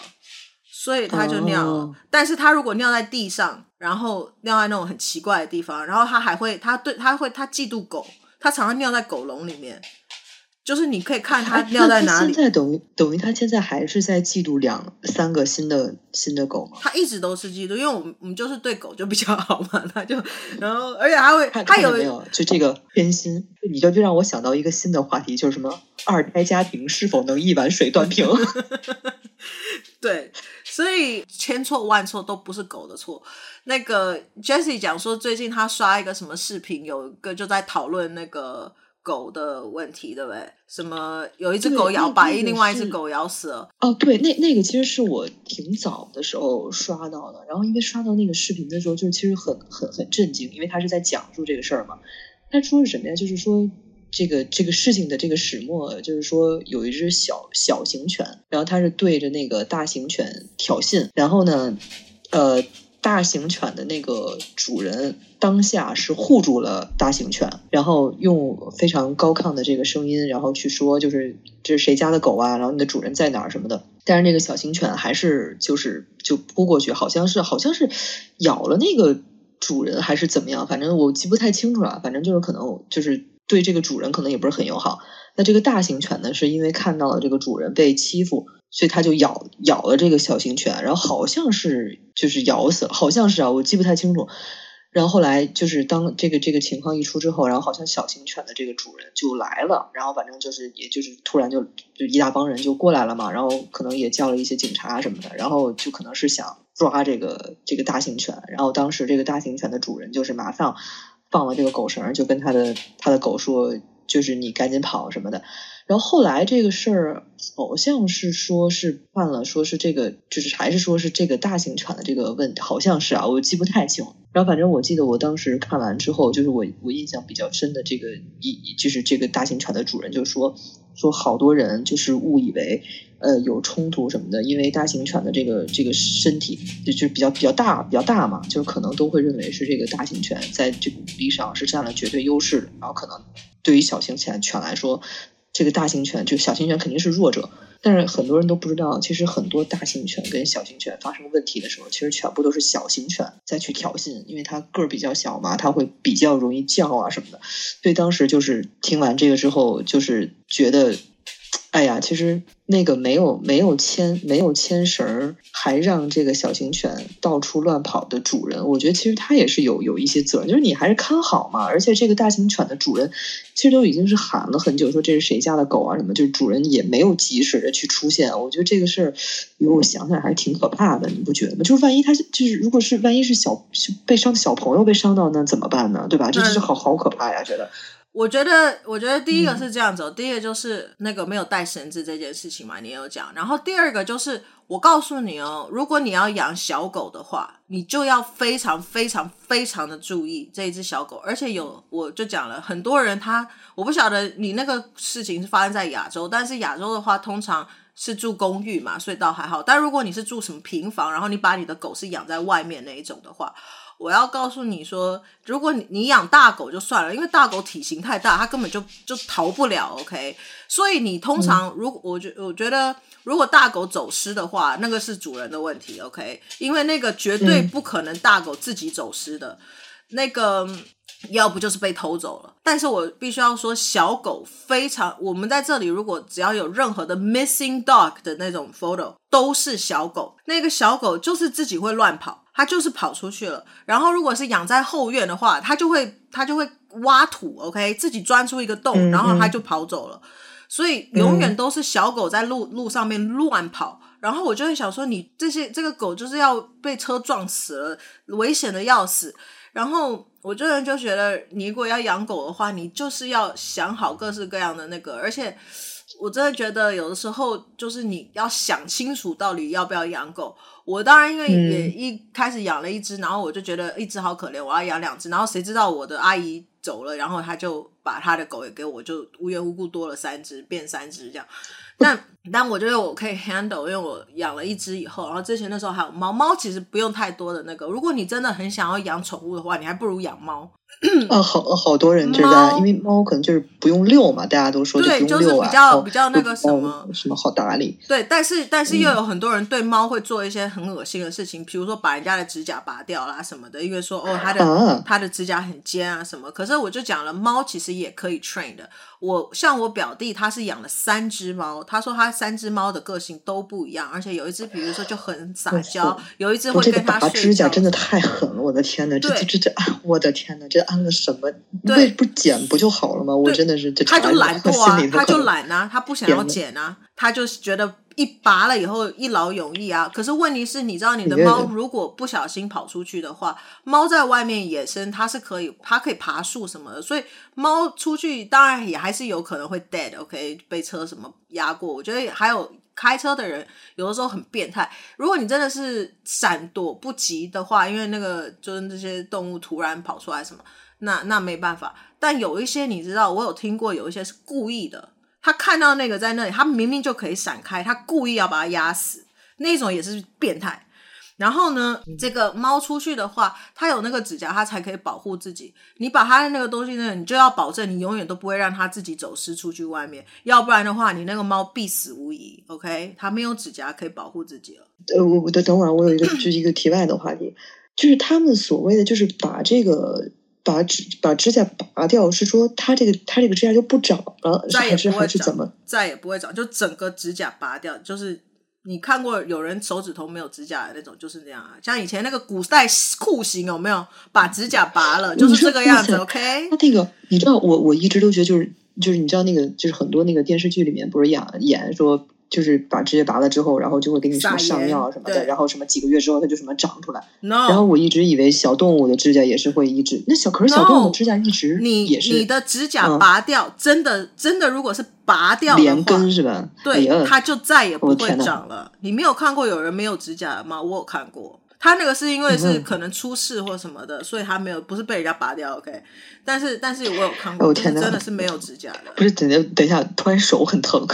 所以他就尿了，oh. 但是他如果尿在地上，然后尿在那种很奇怪的地方，然后他还会，他对他会，他嫉妒狗，他常常尿在狗笼里面，就是你可以看他尿在哪里。现在等于等于他现在还是在嫉妒两三个新的新的狗吗？他一直都是嫉妒，因为我们我们就是对狗就比较好嘛，他就然后而且还会他，他有没有就这个偏心，你就就让我想到一个新的话题，就是什么二胎家庭是否能一碗水端平？[LAUGHS] 对。所以千错万错都不是狗的错。那个 Jessie 讲说，最近他刷一个什么视频，有一个就在讨论那个狗的问题，对不对？什么有一只狗咬把另外一只狗咬死了。哦，对，那那个其实是我挺早的时候刷到的。然后因为刷到那个视频的时候，就是其实很很很震惊，因为他是在讲述这个事儿嘛。他说是什么呀？就是说。这个这个事情的这个始末，就是说有一只小小型犬，然后它是对着那个大型犬挑衅，然后呢，呃，大型犬的那个主人当下是护住了大型犬，然后用非常高亢的这个声音，然后去说，就是这是谁家的狗啊？然后你的主人在哪儿什么的。但是那个小型犬还是就是就扑过去，好像是好像是咬了那个主人还是怎么样，反正我记不太清楚了，反正就是可能就是。对这个主人可能也不是很友好。那这个大型犬呢，是因为看到了这个主人被欺负，所以它就咬咬了这个小型犬，然后好像是就是咬死了，好像是啊，我记不太清楚。然后后来就是当这个这个情况一出之后，然后好像小型犬的这个主人就来了，然后反正就是也就是突然就就一大帮人就过来了嘛，然后可能也叫了一些警察什么的，然后就可能是想抓这个这个大型犬，然后当时这个大型犬的主人就是马上。放了这个狗绳，就跟他的他的狗说，就是你赶紧跑什么的。然后后来这个事儿好像是说是办了，说是这个就是还是说是这个大型犬的这个问，好像是啊，我记不太清。然后反正我记得我当时看完之后，就是我我印象比较深的这个一就是这个大型犬的主人就说说好多人就是误以为呃有冲突什么的，因为大型犬的这个这个身体就就比较比较大比较大嘛，就是可能都会认为是这个大型犬在这个武力上是占了绝对优势的，然后可能对于小型犬犬来说。这个大型犬，就小型犬肯定是弱者，但是很多人都不知道，其实很多大型犬跟小型犬发生问题的时候，其实全部都是小型犬再去挑衅，因为它个儿比较小嘛，它会比较容易叫啊什么的。所以当时就是听完这个之后，就是觉得。哎呀，其实那个没有没有牵没有牵绳儿，还让这个小型犬到处乱跑的主人，我觉得其实他也是有有一些责任，就是你还是看好嘛。而且这个大型犬的主人其实都已经是喊了很久，说这是谁家的狗啊什么，就是主人也没有及时的去出现。我觉得这个事儿，因为我想想还是挺可怕的，你不觉得吗？就是万一他是就是如果是万一是小被伤的小朋友被伤到，那怎么办呢？对吧？这就是好好可怕呀，觉得。我觉得，我觉得第一个是这样子，嗯，第一个就是那个没有带绳子这件事情嘛，你有讲。然后第二个就是，我告诉你哦，如果你要养小狗的话，你就要非常非常非常的注意这一只小狗。而且有，我就讲了，很多人他，我不晓得你那个事情是发生在亚洲，但是亚洲的话，通常是住公寓嘛，所以倒还好。但如果你是住什么平房，然后你把你的狗是养在外面那一种的话，我要告诉你说，如果你你养大狗就算了，因为大狗体型太大，它根本就就逃不了。OK，所以你通常如果我觉我觉得，如果大狗走失的话，那个是主人的问题。OK，因为那个绝对不可能大狗自己走失的，那个要不就是被偷走了。但是我必须要说，小狗非常，我们在这里如果只要有任何的 missing dog 的那种 photo，都是小狗。那个小狗就是自己会乱跑。它就是跑出去了，然后如果是养在后院的话，它就会它就会挖土，OK，自己钻出一个洞，然后它就跑走了。所以永远都是小狗在路路上面乱跑，然后我就会想说，你这些这个狗就是要被车撞死了，危险的要死。然后我这人就觉得，你如果要养狗的话，你就是要想好各式各样的那个，而且我真的觉得有的时候就是你要想清楚到底要不要养狗。我当然因为也一开始养了一只，嗯，然后我就觉得一只好可怜，我要养两只。然后谁知道我的阿姨走了，然后她就把他的狗也给我，就无缘无故多了三只，变三只这样。但 [LAUGHS] 但我觉得我可以 handle，因为我养了一只以后，然后之前那时候还有猫，猫其实不用太多的那个。如果你真的很想要养宠物的话，你还不如养猫。[LAUGHS] 啊，好好多人觉得，因为猫可能就是不用遛嘛，大家都说对，就是比较比较那个什么什么好打理。对，但是但是又有很多人对猫会做一些很恶心的事情，比如说把人家的指甲拔掉啦什么的，因为说哦它的、啊、它的指甲很尖啊什么。可是我就讲了，猫其实也可以 train 的。我像我表弟，他是养了三只猫，他说他三只猫的个性都不一样，而且有一只比如说就很撒娇，有一只会跟他睡觉。这个拔指甲真的太狠了，我的天呐，这这这这，我的天呐，这安个什么？对，不剪不就好了吗？我真的是这，他就懒惰啊，他就懒啊，他不想要剪啊，他就觉得。一拔了以后一劳永逸啊！可是问题是，你知道你的猫如果不小心跑出去的话，猫在外面野生它是可以，它可以爬树什么的，所以猫出去当然也还是有可能会 dead，OK，被车什么压过。我觉得还有开车的人有的时候很变态，如果你真的是闪躲不及的话，因为那个就是这些动物突然跑出来什么，那那没办法。但有一些你知道，我有听过有一些是故意的。他看到那个在那里，他明明就可以闪开，他故意要把它压死，那种也是变态。然后呢，这个猫出去的话，它有那个指甲，它才可以保护自己。你把它的那个东西呢，你就要保证你永远都不会让它自己走失出去外面，要不然的话，你那个猫必死无疑。OK，它没有指甲可以保护自己了。呃，我我等等会儿，我有一个就是一个题外的话题，就是他们所谓的就是把这个。把指把指甲拔掉，是说它这个它这个指甲就不长了，再也不会长，还是怎么？再也不会长，就整个指甲拔掉，就是你看过有人手指头没有指甲的那种，就是这样啊。像以前那个古代酷刑有没有？把指甲拔了，就是这个样子。OK，那那个你知道，我我一直都觉得就是就是你知道那个就是很多那个电视剧里面不是演演说。就是把指甲拔了之后，然后就会给你什么上药什么的，然后什么几个月之后它就什么长出来。No, 然后我一直以为小动物的指甲也是会一直，那小可是小动物的指甲一直也是。你你的指甲拔掉，嗯、真的真的，如果是拔掉，连根是吧？对，哎、它就再也不会长了。你没有看过有人没有指甲吗？我有看过。他那个是因为是可能出事或什么的，嗯、所以他没有不是被人家拔掉，OK。但是但是我有看过，真的是没有指甲的。不是，等下等一下，突然手很疼。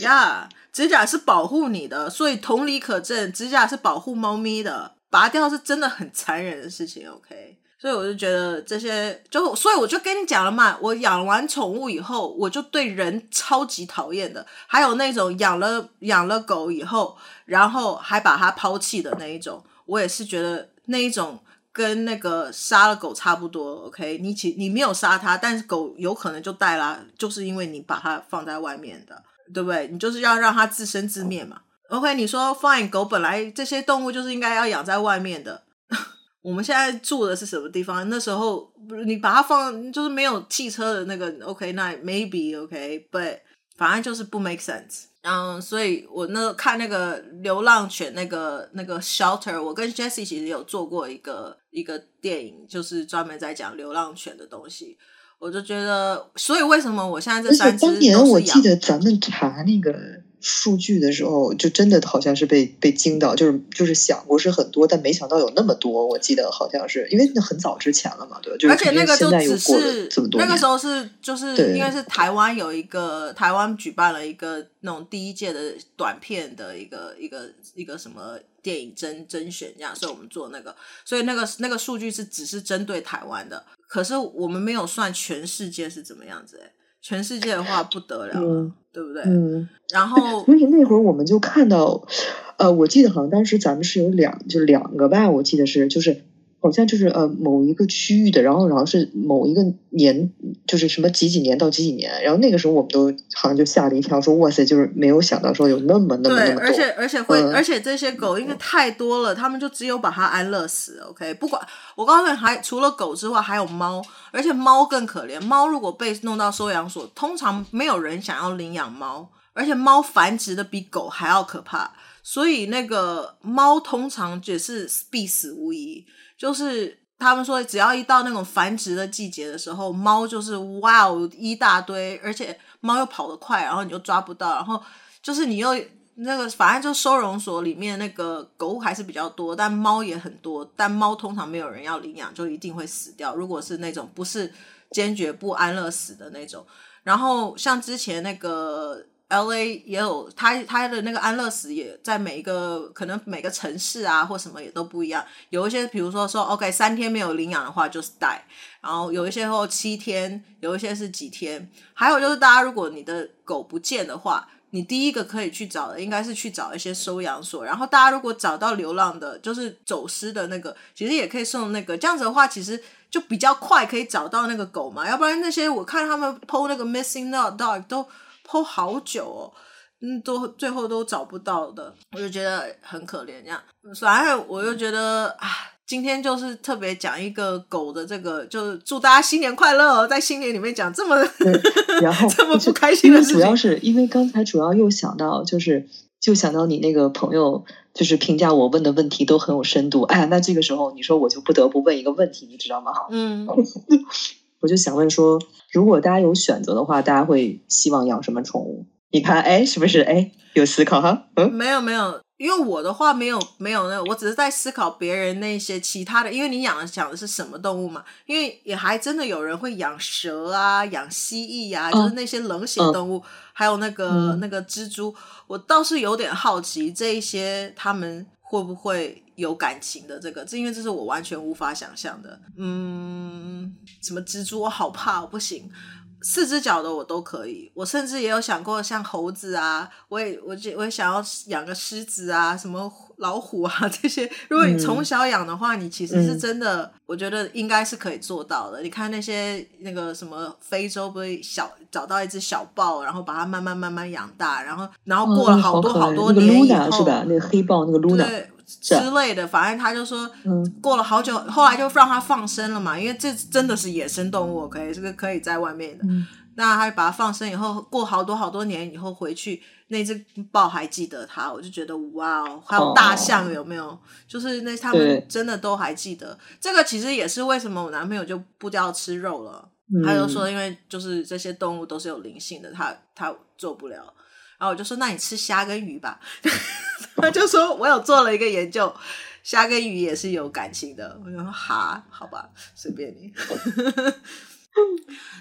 呀，[LAUGHS] yeah, 指甲是保护你的，所以同理可证，指甲是保护猫咪的。拔掉是真的很残忍的事情，OK。所以我就觉得这些，就所以我就跟你讲了嘛，我养完宠物以后，我就对人超级讨厌的。还有那种养了养了狗以后，然后还把它抛弃的那一种。我也是觉得那一种跟那个杀了狗差不多，OK？你其你没有杀它，但是狗有可能就带啦，就是因为你把它放在外面的，对不对？你就是要让它自生自灭嘛，OK？你说 Fine，狗本来这些动物就是应该要养在外面的。[LAUGHS] 我们现在住的是什么地方？那时候你把它放就是没有汽车的那个，OK？那 maybe，OK？But 反正就是不 make sense。嗯，所以我那看那个流浪犬那个那个 shelter，我跟 Jessie 其实有做过一个一个电影，就是专门在讲流浪犬的东西。我就觉得，所以为什么我现在这三只？当年我记得咱们查那个。数据的时候，就真的好像是被被惊到，就是就是想过是很多，但没想到有那么多。我记得好像是因为那很早之前了嘛，对，就是、而且那个就只是那个时候是就是因为是台湾有一个台湾举办了一个那种第一届的短片的一个一个一个什么电影甄甄选这样，所以我们做那个，所以那个那个数据是只是针对台湾的，可是我们没有算全世界是怎么样子哎。全世界的话不得了，嗯、对不对？嗯，然后 [LAUGHS] 所以那会儿我们就看到，呃，我记得好像当时咱们是有两，就两个吧，我记得是就是。好像就是呃某一个区域的，然后然后是某一个年，就是什么几几年到几几年，然后那个时候我们都好像就吓了一跳，说哇塞，就是没有想到说有那么那么那么多，而且而且会，嗯、而且这些狗因为太多了，他们就只有把它安乐死，OK？不管我告诉你，还除了狗之外，还有猫，而且猫更可怜，猫如果被弄到收养所，通常没有人想要领养猫，而且猫繁殖的比狗还要可怕，所以那个猫通常也是必死无疑。就是他们说，只要一到那种繁殖的季节的时候，猫就是哇哦一大堆，而且猫又跑得快，然后你就抓不到，然后就是你又那个，反正就收容所里面那个狗还是比较多，但猫也很多，但猫通常没有人要领养，就一定会死掉。如果是那种不是坚决不安乐死的那种，然后像之前那个。L A 也有他他的那个安乐死也在每一个可能每个城市啊或什么也都不一样，有一些比如说说 OK 三天没有领养的话就是 die，然后有一些后七天，有一些是几天，还有就是大家如果你的狗不见的话，你第一个可以去找的应该是去找一些收养所，然后大家如果找到流浪的，就是走失的那个，其实也可以送那个，这样子的话其实就比较快可以找到那个狗嘛，要不然那些我看他们 PO 那个 missing dog 都。拖好久哦，嗯，都最后都找不到的，我就觉得很可怜。这样，反正我就觉得啊，今天就是特别讲一个狗的这个，就是祝大家新年快乐哦，在新年里面讲这么，然后 [LAUGHS] 这么不开心的事情。主要是因为刚才主要又想到，就是就想到你那个朋友，就是评价我问的问题都很有深度。哎呀，那这个时候你说我就不得不问一个问题，你知道吗？嗯。[LAUGHS] 我就想问说，如果大家有选择的话，大家会希望养什么宠物？你看，哎，是不是？哎，有思考哈？嗯，没有没有，因为我的话没有没有那个，我只是在思考别人那些其他的。因为你养的想的是什么动物嘛？因为也还真的有人会养蛇啊，养蜥蜴呀、啊，就是那些冷血动物，嗯、还有那个、嗯、那个蜘蛛。我倒是有点好奇，这一些他们会不会？有感情的这个，这因为这是我完全无法想象的。嗯，什么蜘蛛我好怕，我不行。四只脚的我都可以，我甚至也有想过像猴子啊，我也我我也想要养个狮子啊，什么老虎啊 [LAUGHS] 这些。如果你从小养的话，嗯、你其实是真的，我觉得应该是可以做到的。嗯、你看那些那个什么非洲不是小找到一只小豹，然后把它慢慢慢慢养大，然后然后过了好多好多年以后，那个、是吧？那个黑豹那个露娜。之类的，反正他就说，过了好久，嗯、后来就让他放生了嘛，因为这真的是野生动物，可以这个可以在外面的。嗯、那他把它放生以后，过好多好多年以后回去，那只豹还记得他，我就觉得哇哦，还有大象有没有？哦、就是那他们真的都还记得。这个其实也是为什么我男朋友就不叫吃肉了。嗯、他就说，因为就是这些动物都是有灵性的，他他做不了。然后我就说，那你吃虾跟鱼吧。他就说，我有做了一个研究，虾跟鱼也是有感情的。我就说，哈，好吧，随便你。[LAUGHS]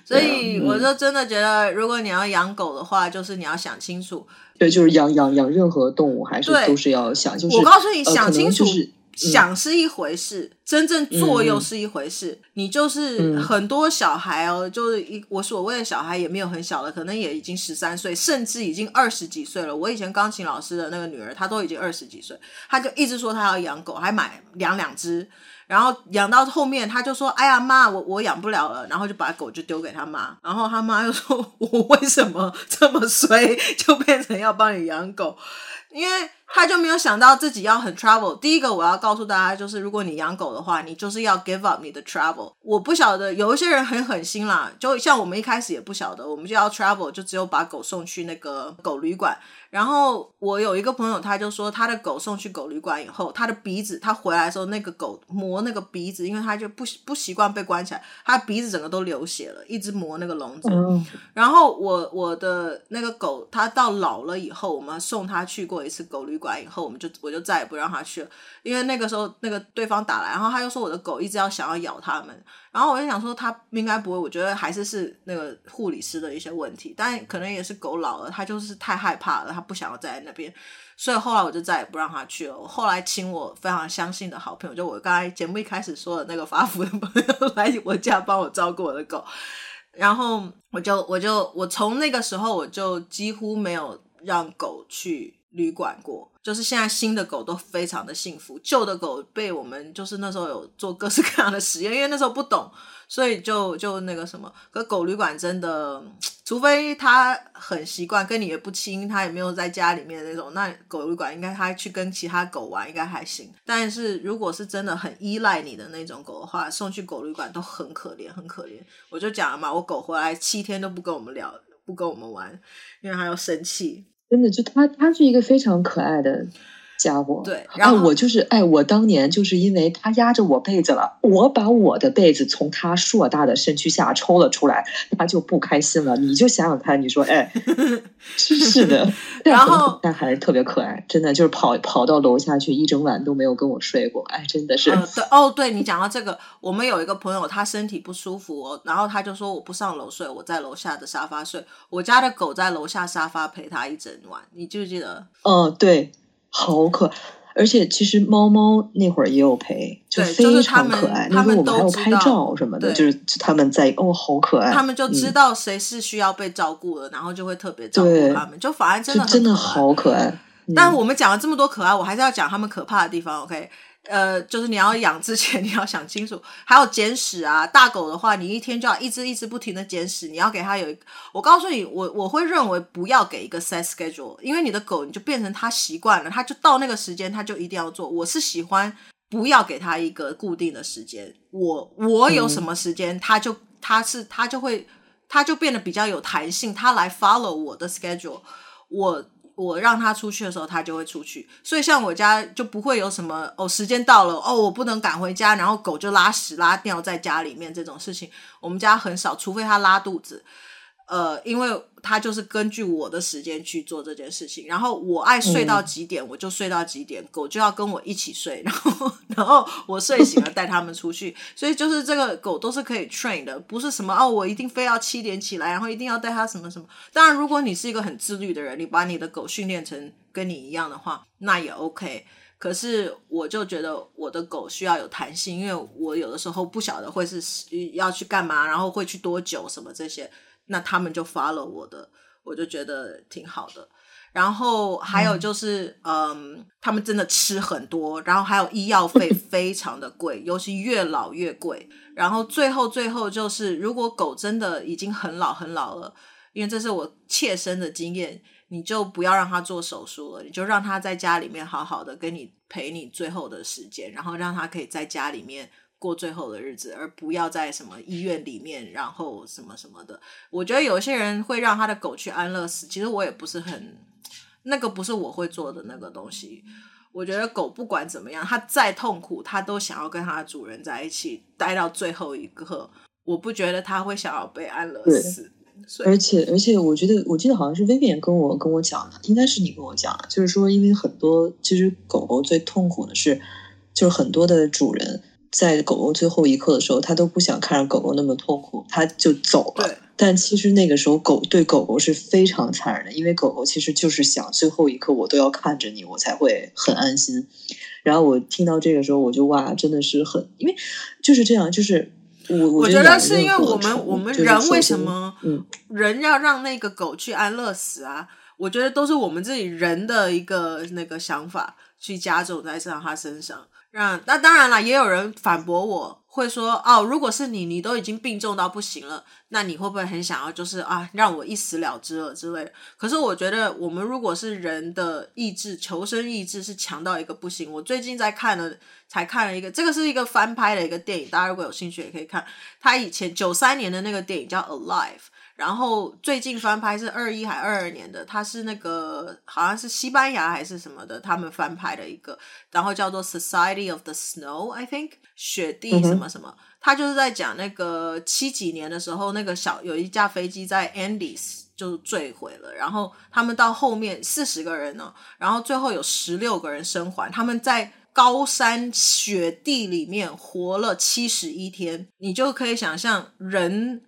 所以我就真的觉得，如果你要养狗的话，就是你要想清楚。对，就是养养养任何动物，还是都是要想。清楚我告诉你，想清楚。呃想是一回事，嗯、真正做又是一回事。嗯、你就是很多小孩哦，嗯、就是一我所谓的小孩也没有很小的，可能也已经十三岁，甚至已经二十几岁了。我以前钢琴老师的那个女儿，她都已经二十几岁，她就一直说她要养狗，还买养两只，然后养到后面，她就说：“哎呀妈，我我养不了了。”然后就把狗就丢给她妈，然后她妈又说：“我为什么这么衰，就变成要帮你养狗？”因为他就没有想到自己要很 travel。第一个我要告诉大家就是，如果你养狗的话，你就是要 give up 你的 travel。我不晓得有一些人很狠心啦，就像我们一开始也不晓得，我们就要 travel，就只有把狗送去那个狗旅馆。然后我有一个朋友，他就说他的狗送去狗旅馆以后，他的鼻子，他回来的时候，那个狗磨那个鼻子，因为他就不不习惯被关起来，他鼻子整个都流血了，一直磨那个笼子。嗯、然后我我的那个狗，它到老了以后，我们送它去过过一次狗旅馆以后，我们就我就再也不让他去了，因为那个时候那个对方打来，然后他又说我的狗一直要想要咬他们。然后我就想说，他应该不会，我觉得还是是那个护理师的一些问题，但可能也是狗老了，他就是太害怕了，他不想要在那边，所以后来我就再也不让他去了。我后来请我非常相信的好朋友，就我刚才节目一开始说的那个发福的朋友 [LAUGHS] 来我家帮我照顾我的狗，然后我就我就我从那个时候我就几乎没有让狗去旅馆过。就是现在新的狗都非常的幸福，旧的狗被我们就是那时候有做各式各样的实验，因为那时候不懂，所以就就那个什么。可狗旅馆真的，除非它很习惯跟你也不亲，它也没有在家里面那种，那狗旅馆应该它去跟其他狗玩应该还行。但是如果是真的很依赖你的那种狗的话，送去狗旅馆都很可怜，很可怜。我就讲了嘛，我狗回来七天都不跟我们聊，不跟我们玩，因为它要生气。真的，就他，他是一个非常可爱的家伙。对，然后、啊、我就是，哎，我当年就是因为他压着我被子了，我把我的被子从他硕大的身躯下抽了出来，他就不开心了。你就想想看，你说，哎，[LAUGHS] 是的，[LAUGHS] 然后但还是特别可爱，真的就是跑跑到楼下去一整晚都没有跟我睡过，哎，真的是。呃、对哦，对你讲到这个，我们有一个朋友，他身体不舒服哦，然后他就说我不上楼睡，我在楼下的沙发睡，我家的狗在楼下沙发陪他一整晚，你记不记得？哦，对。好可爱，而且其实猫猫那会儿也有陪，就非常可爱。那时候我们还有拍照什么的，就是他们在哦，好可爱。他们就知道谁是需要被照顾的，然后就会特别照顾他们，就反而真的真的好可爱。但我们讲了这么多可爱，我还是要讲他们可怕的地方，OK？呃，就是你要养之前，[LAUGHS] 你要想清楚，还有捡屎啊！大狗的话，你一天就要一直一直不停的捡屎，你要给它有一个。我告诉你，我我会认为不要给一个 set schedule，因为你的狗你就变成它习惯了，它就到那个时间它就一定要做。我是喜欢不要给它一个固定的时间，我我有什么时间，它就它是它就会它就变得比较有弹性，它来 follow 我的 schedule，我。我让他出去的时候，他就会出去。所以像我家就不会有什么哦，时间到了哦，我不能赶回家，然后狗就拉屎拉尿在家里面这种事情，我们家很少，除非它拉肚子。呃，因为他就是根据我的时间去做这件事情，然后我爱睡到几点，嗯、我就睡到几点，狗就要跟我一起睡，然后 [LAUGHS] 然后我睡醒了带他们出去，所以就是这个狗都是可以 train 的，不是什么哦，我一定非要七点起来，然后一定要带它什么什么。当然，如果你是一个很自律的人，你把你的狗训练成跟你一样的话，那也 OK。可是我就觉得我的狗需要有弹性，因为我有的时候不晓得会是要去干嘛，然后会去多久什么这些。那他们就 follow 我的，我就觉得挺好的。然后还有就是，嗯，嗯，他们真的吃很多，然后还有医药费 [LAUGHS] 非常的贵，尤其越老越贵。然后最后最后就是，如果狗真的已经很老很老了，因为这是我切身的经验，你就不要让它做手术了，你就让它在家里面好好的跟你陪你最后的时间，然后让它可以在家里面。过最后的日子，而不要在什么医院里面，然后什么什么的。我觉得有些人会让他的狗去安乐死，其实我也不是很，那个不是我会做的那个东西。我觉得狗不管怎么样，它再痛苦，它都想要跟它的主人在一起待到最后一刻。我不觉得它会想要被安乐死。而且而且，我觉得我记得好像是 Vivian 跟我跟我讲的，应该是你跟我讲的，就是说，因为很多其实狗狗最痛苦的是，就是很多的主人。在狗狗最后一刻的时候，他都不想看着狗狗那么痛苦，他就走了。对。但其实那个时候，狗对狗狗是非常残忍的，因为狗狗其实就是想最后一刻我都要看着你，我才会很安心。然后我听到这个时候，我就哇，真的是很，因为就是这样，就是我我觉得是因为我们我们人为什么嗯人要让那个狗去安乐死啊？我觉得都是我们自己人的一个那个想法去加重在上它身上。让那当然了，也有人反驳我，会说哦，如果是你，你都已经病重到不行了，那你会不会很想要就是啊，让我一死了之了之类的？可是我觉得，我们如果是人的意志，求生意志是强到一个不行。我最近在看了，才看了一个，这个是一个翻拍的一个电影，大家如果有兴趣也可以看。他以前九三年的那个电影叫《Alive》。然后最近翻拍是二一还二二年的，它是那个好像是西班牙还是什么的，他们翻拍的一个，然后叫做 Society of the Snow，I think 雪地什么什么，他就是在讲那个七几年的时候，那个小有一架飞机在 Andes 就坠毁了，然后他们到后面四十个人呢，然后最后有十六个人生还，他们在高山雪地里面活了七十一天，你就可以想象人。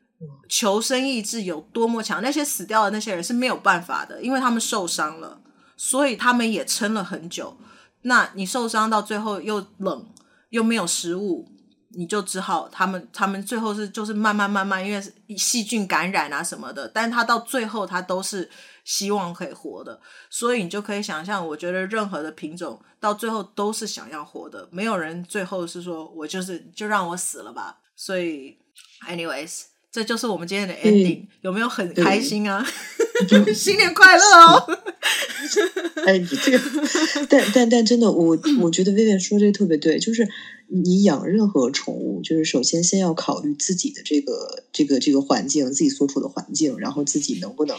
求生意志有多么强？那些死掉的那些人是没有办法的，因为他们受伤了，所以他们也撑了很久。那你受伤到最后又冷又没有食物，你就只好他们他们最后是就是慢慢慢慢，因为细菌感染啊什么的，但他到最后他都是希望可以活的，所以你就可以想象，我觉得任何的品种到最后都是想要活的，没有人最后是说我就是就让我死了吧。所以，anyways。这就是我们今天的 ending，有没有很开心啊？[LAUGHS] 新年快乐哦！[LAUGHS] 哎，你这个，但但但真的，我我觉得 Vivian 说这个特别对，就是你养任何宠物，就是首先先要考虑自己的这个这个这个环境，自己所处的环境，然后自己能不能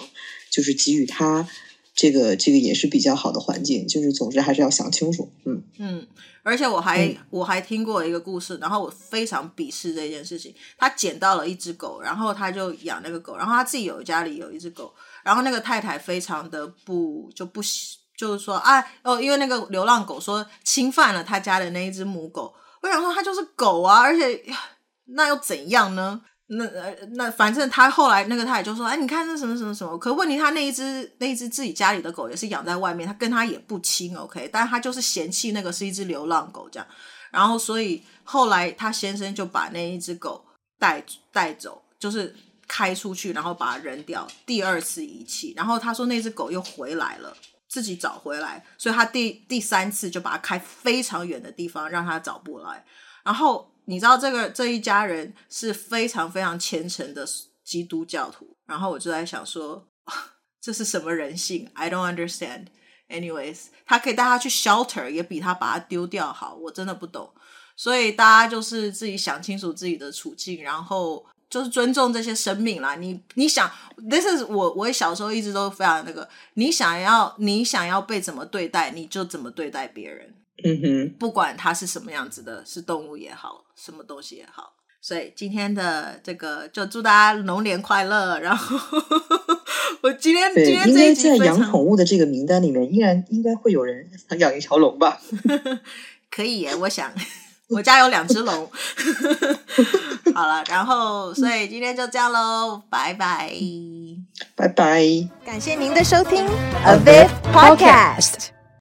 就是给予它这个这个也是比较好的环境，就是总之还是要想清楚。嗯嗯。而且我还、嗯、我还听过一个故事，然后我非常鄙视这件事情。他捡到了一只狗，然后他就养那个狗，然后他自己有家里有一只狗，然后那个太太非常的不就不就是说啊哦，因为那个流浪狗说侵犯了他家的那一只母狗。我想说它就是狗啊，而且那又怎样呢？那呃，那反正他后来那个他也就说，哎，你看那什么什么什么。可问题他那一只那一只自己家里的狗也是养在外面，他跟他也不亲，OK？但是他就是嫌弃那个是一只流浪狗这样。然后所以后来他先生就把那一只狗带带走，就是开出去，然后把它扔掉，第二次遗弃。然后他说那只狗又回来了，自己找回来，所以他第第三次就把它开非常远的地方，让他找不来。然后。你知道这个这一家人是非常非常虔诚的基督教徒，然后我就在想说，[LAUGHS] 这是什么人性？I don't understand. Anyways，他可以带他去 shelter，也比他把他丢掉好。我真的不懂，所以大家就是自己想清楚自己的处境，然后就是尊重这些生命啦。你你想，This is 我我小时候一直都非常那个，你想要你想要被怎么对待，你就怎么对待别人。嗯哼，不管它是什么样子的，是动物也好，什么东西也好，所以今天的这个就祝大家龙年快乐。然后我今天今天这一集在养宠物的这个名单里面，依然应该会有人想养一条龙吧？[LAUGHS] 可以耶，我想 [LAUGHS] 我家有两只龙。[LAUGHS] 好了，然后所以今天就这样喽，拜拜，拜拜，感谢您的收听，A Vid Podcast。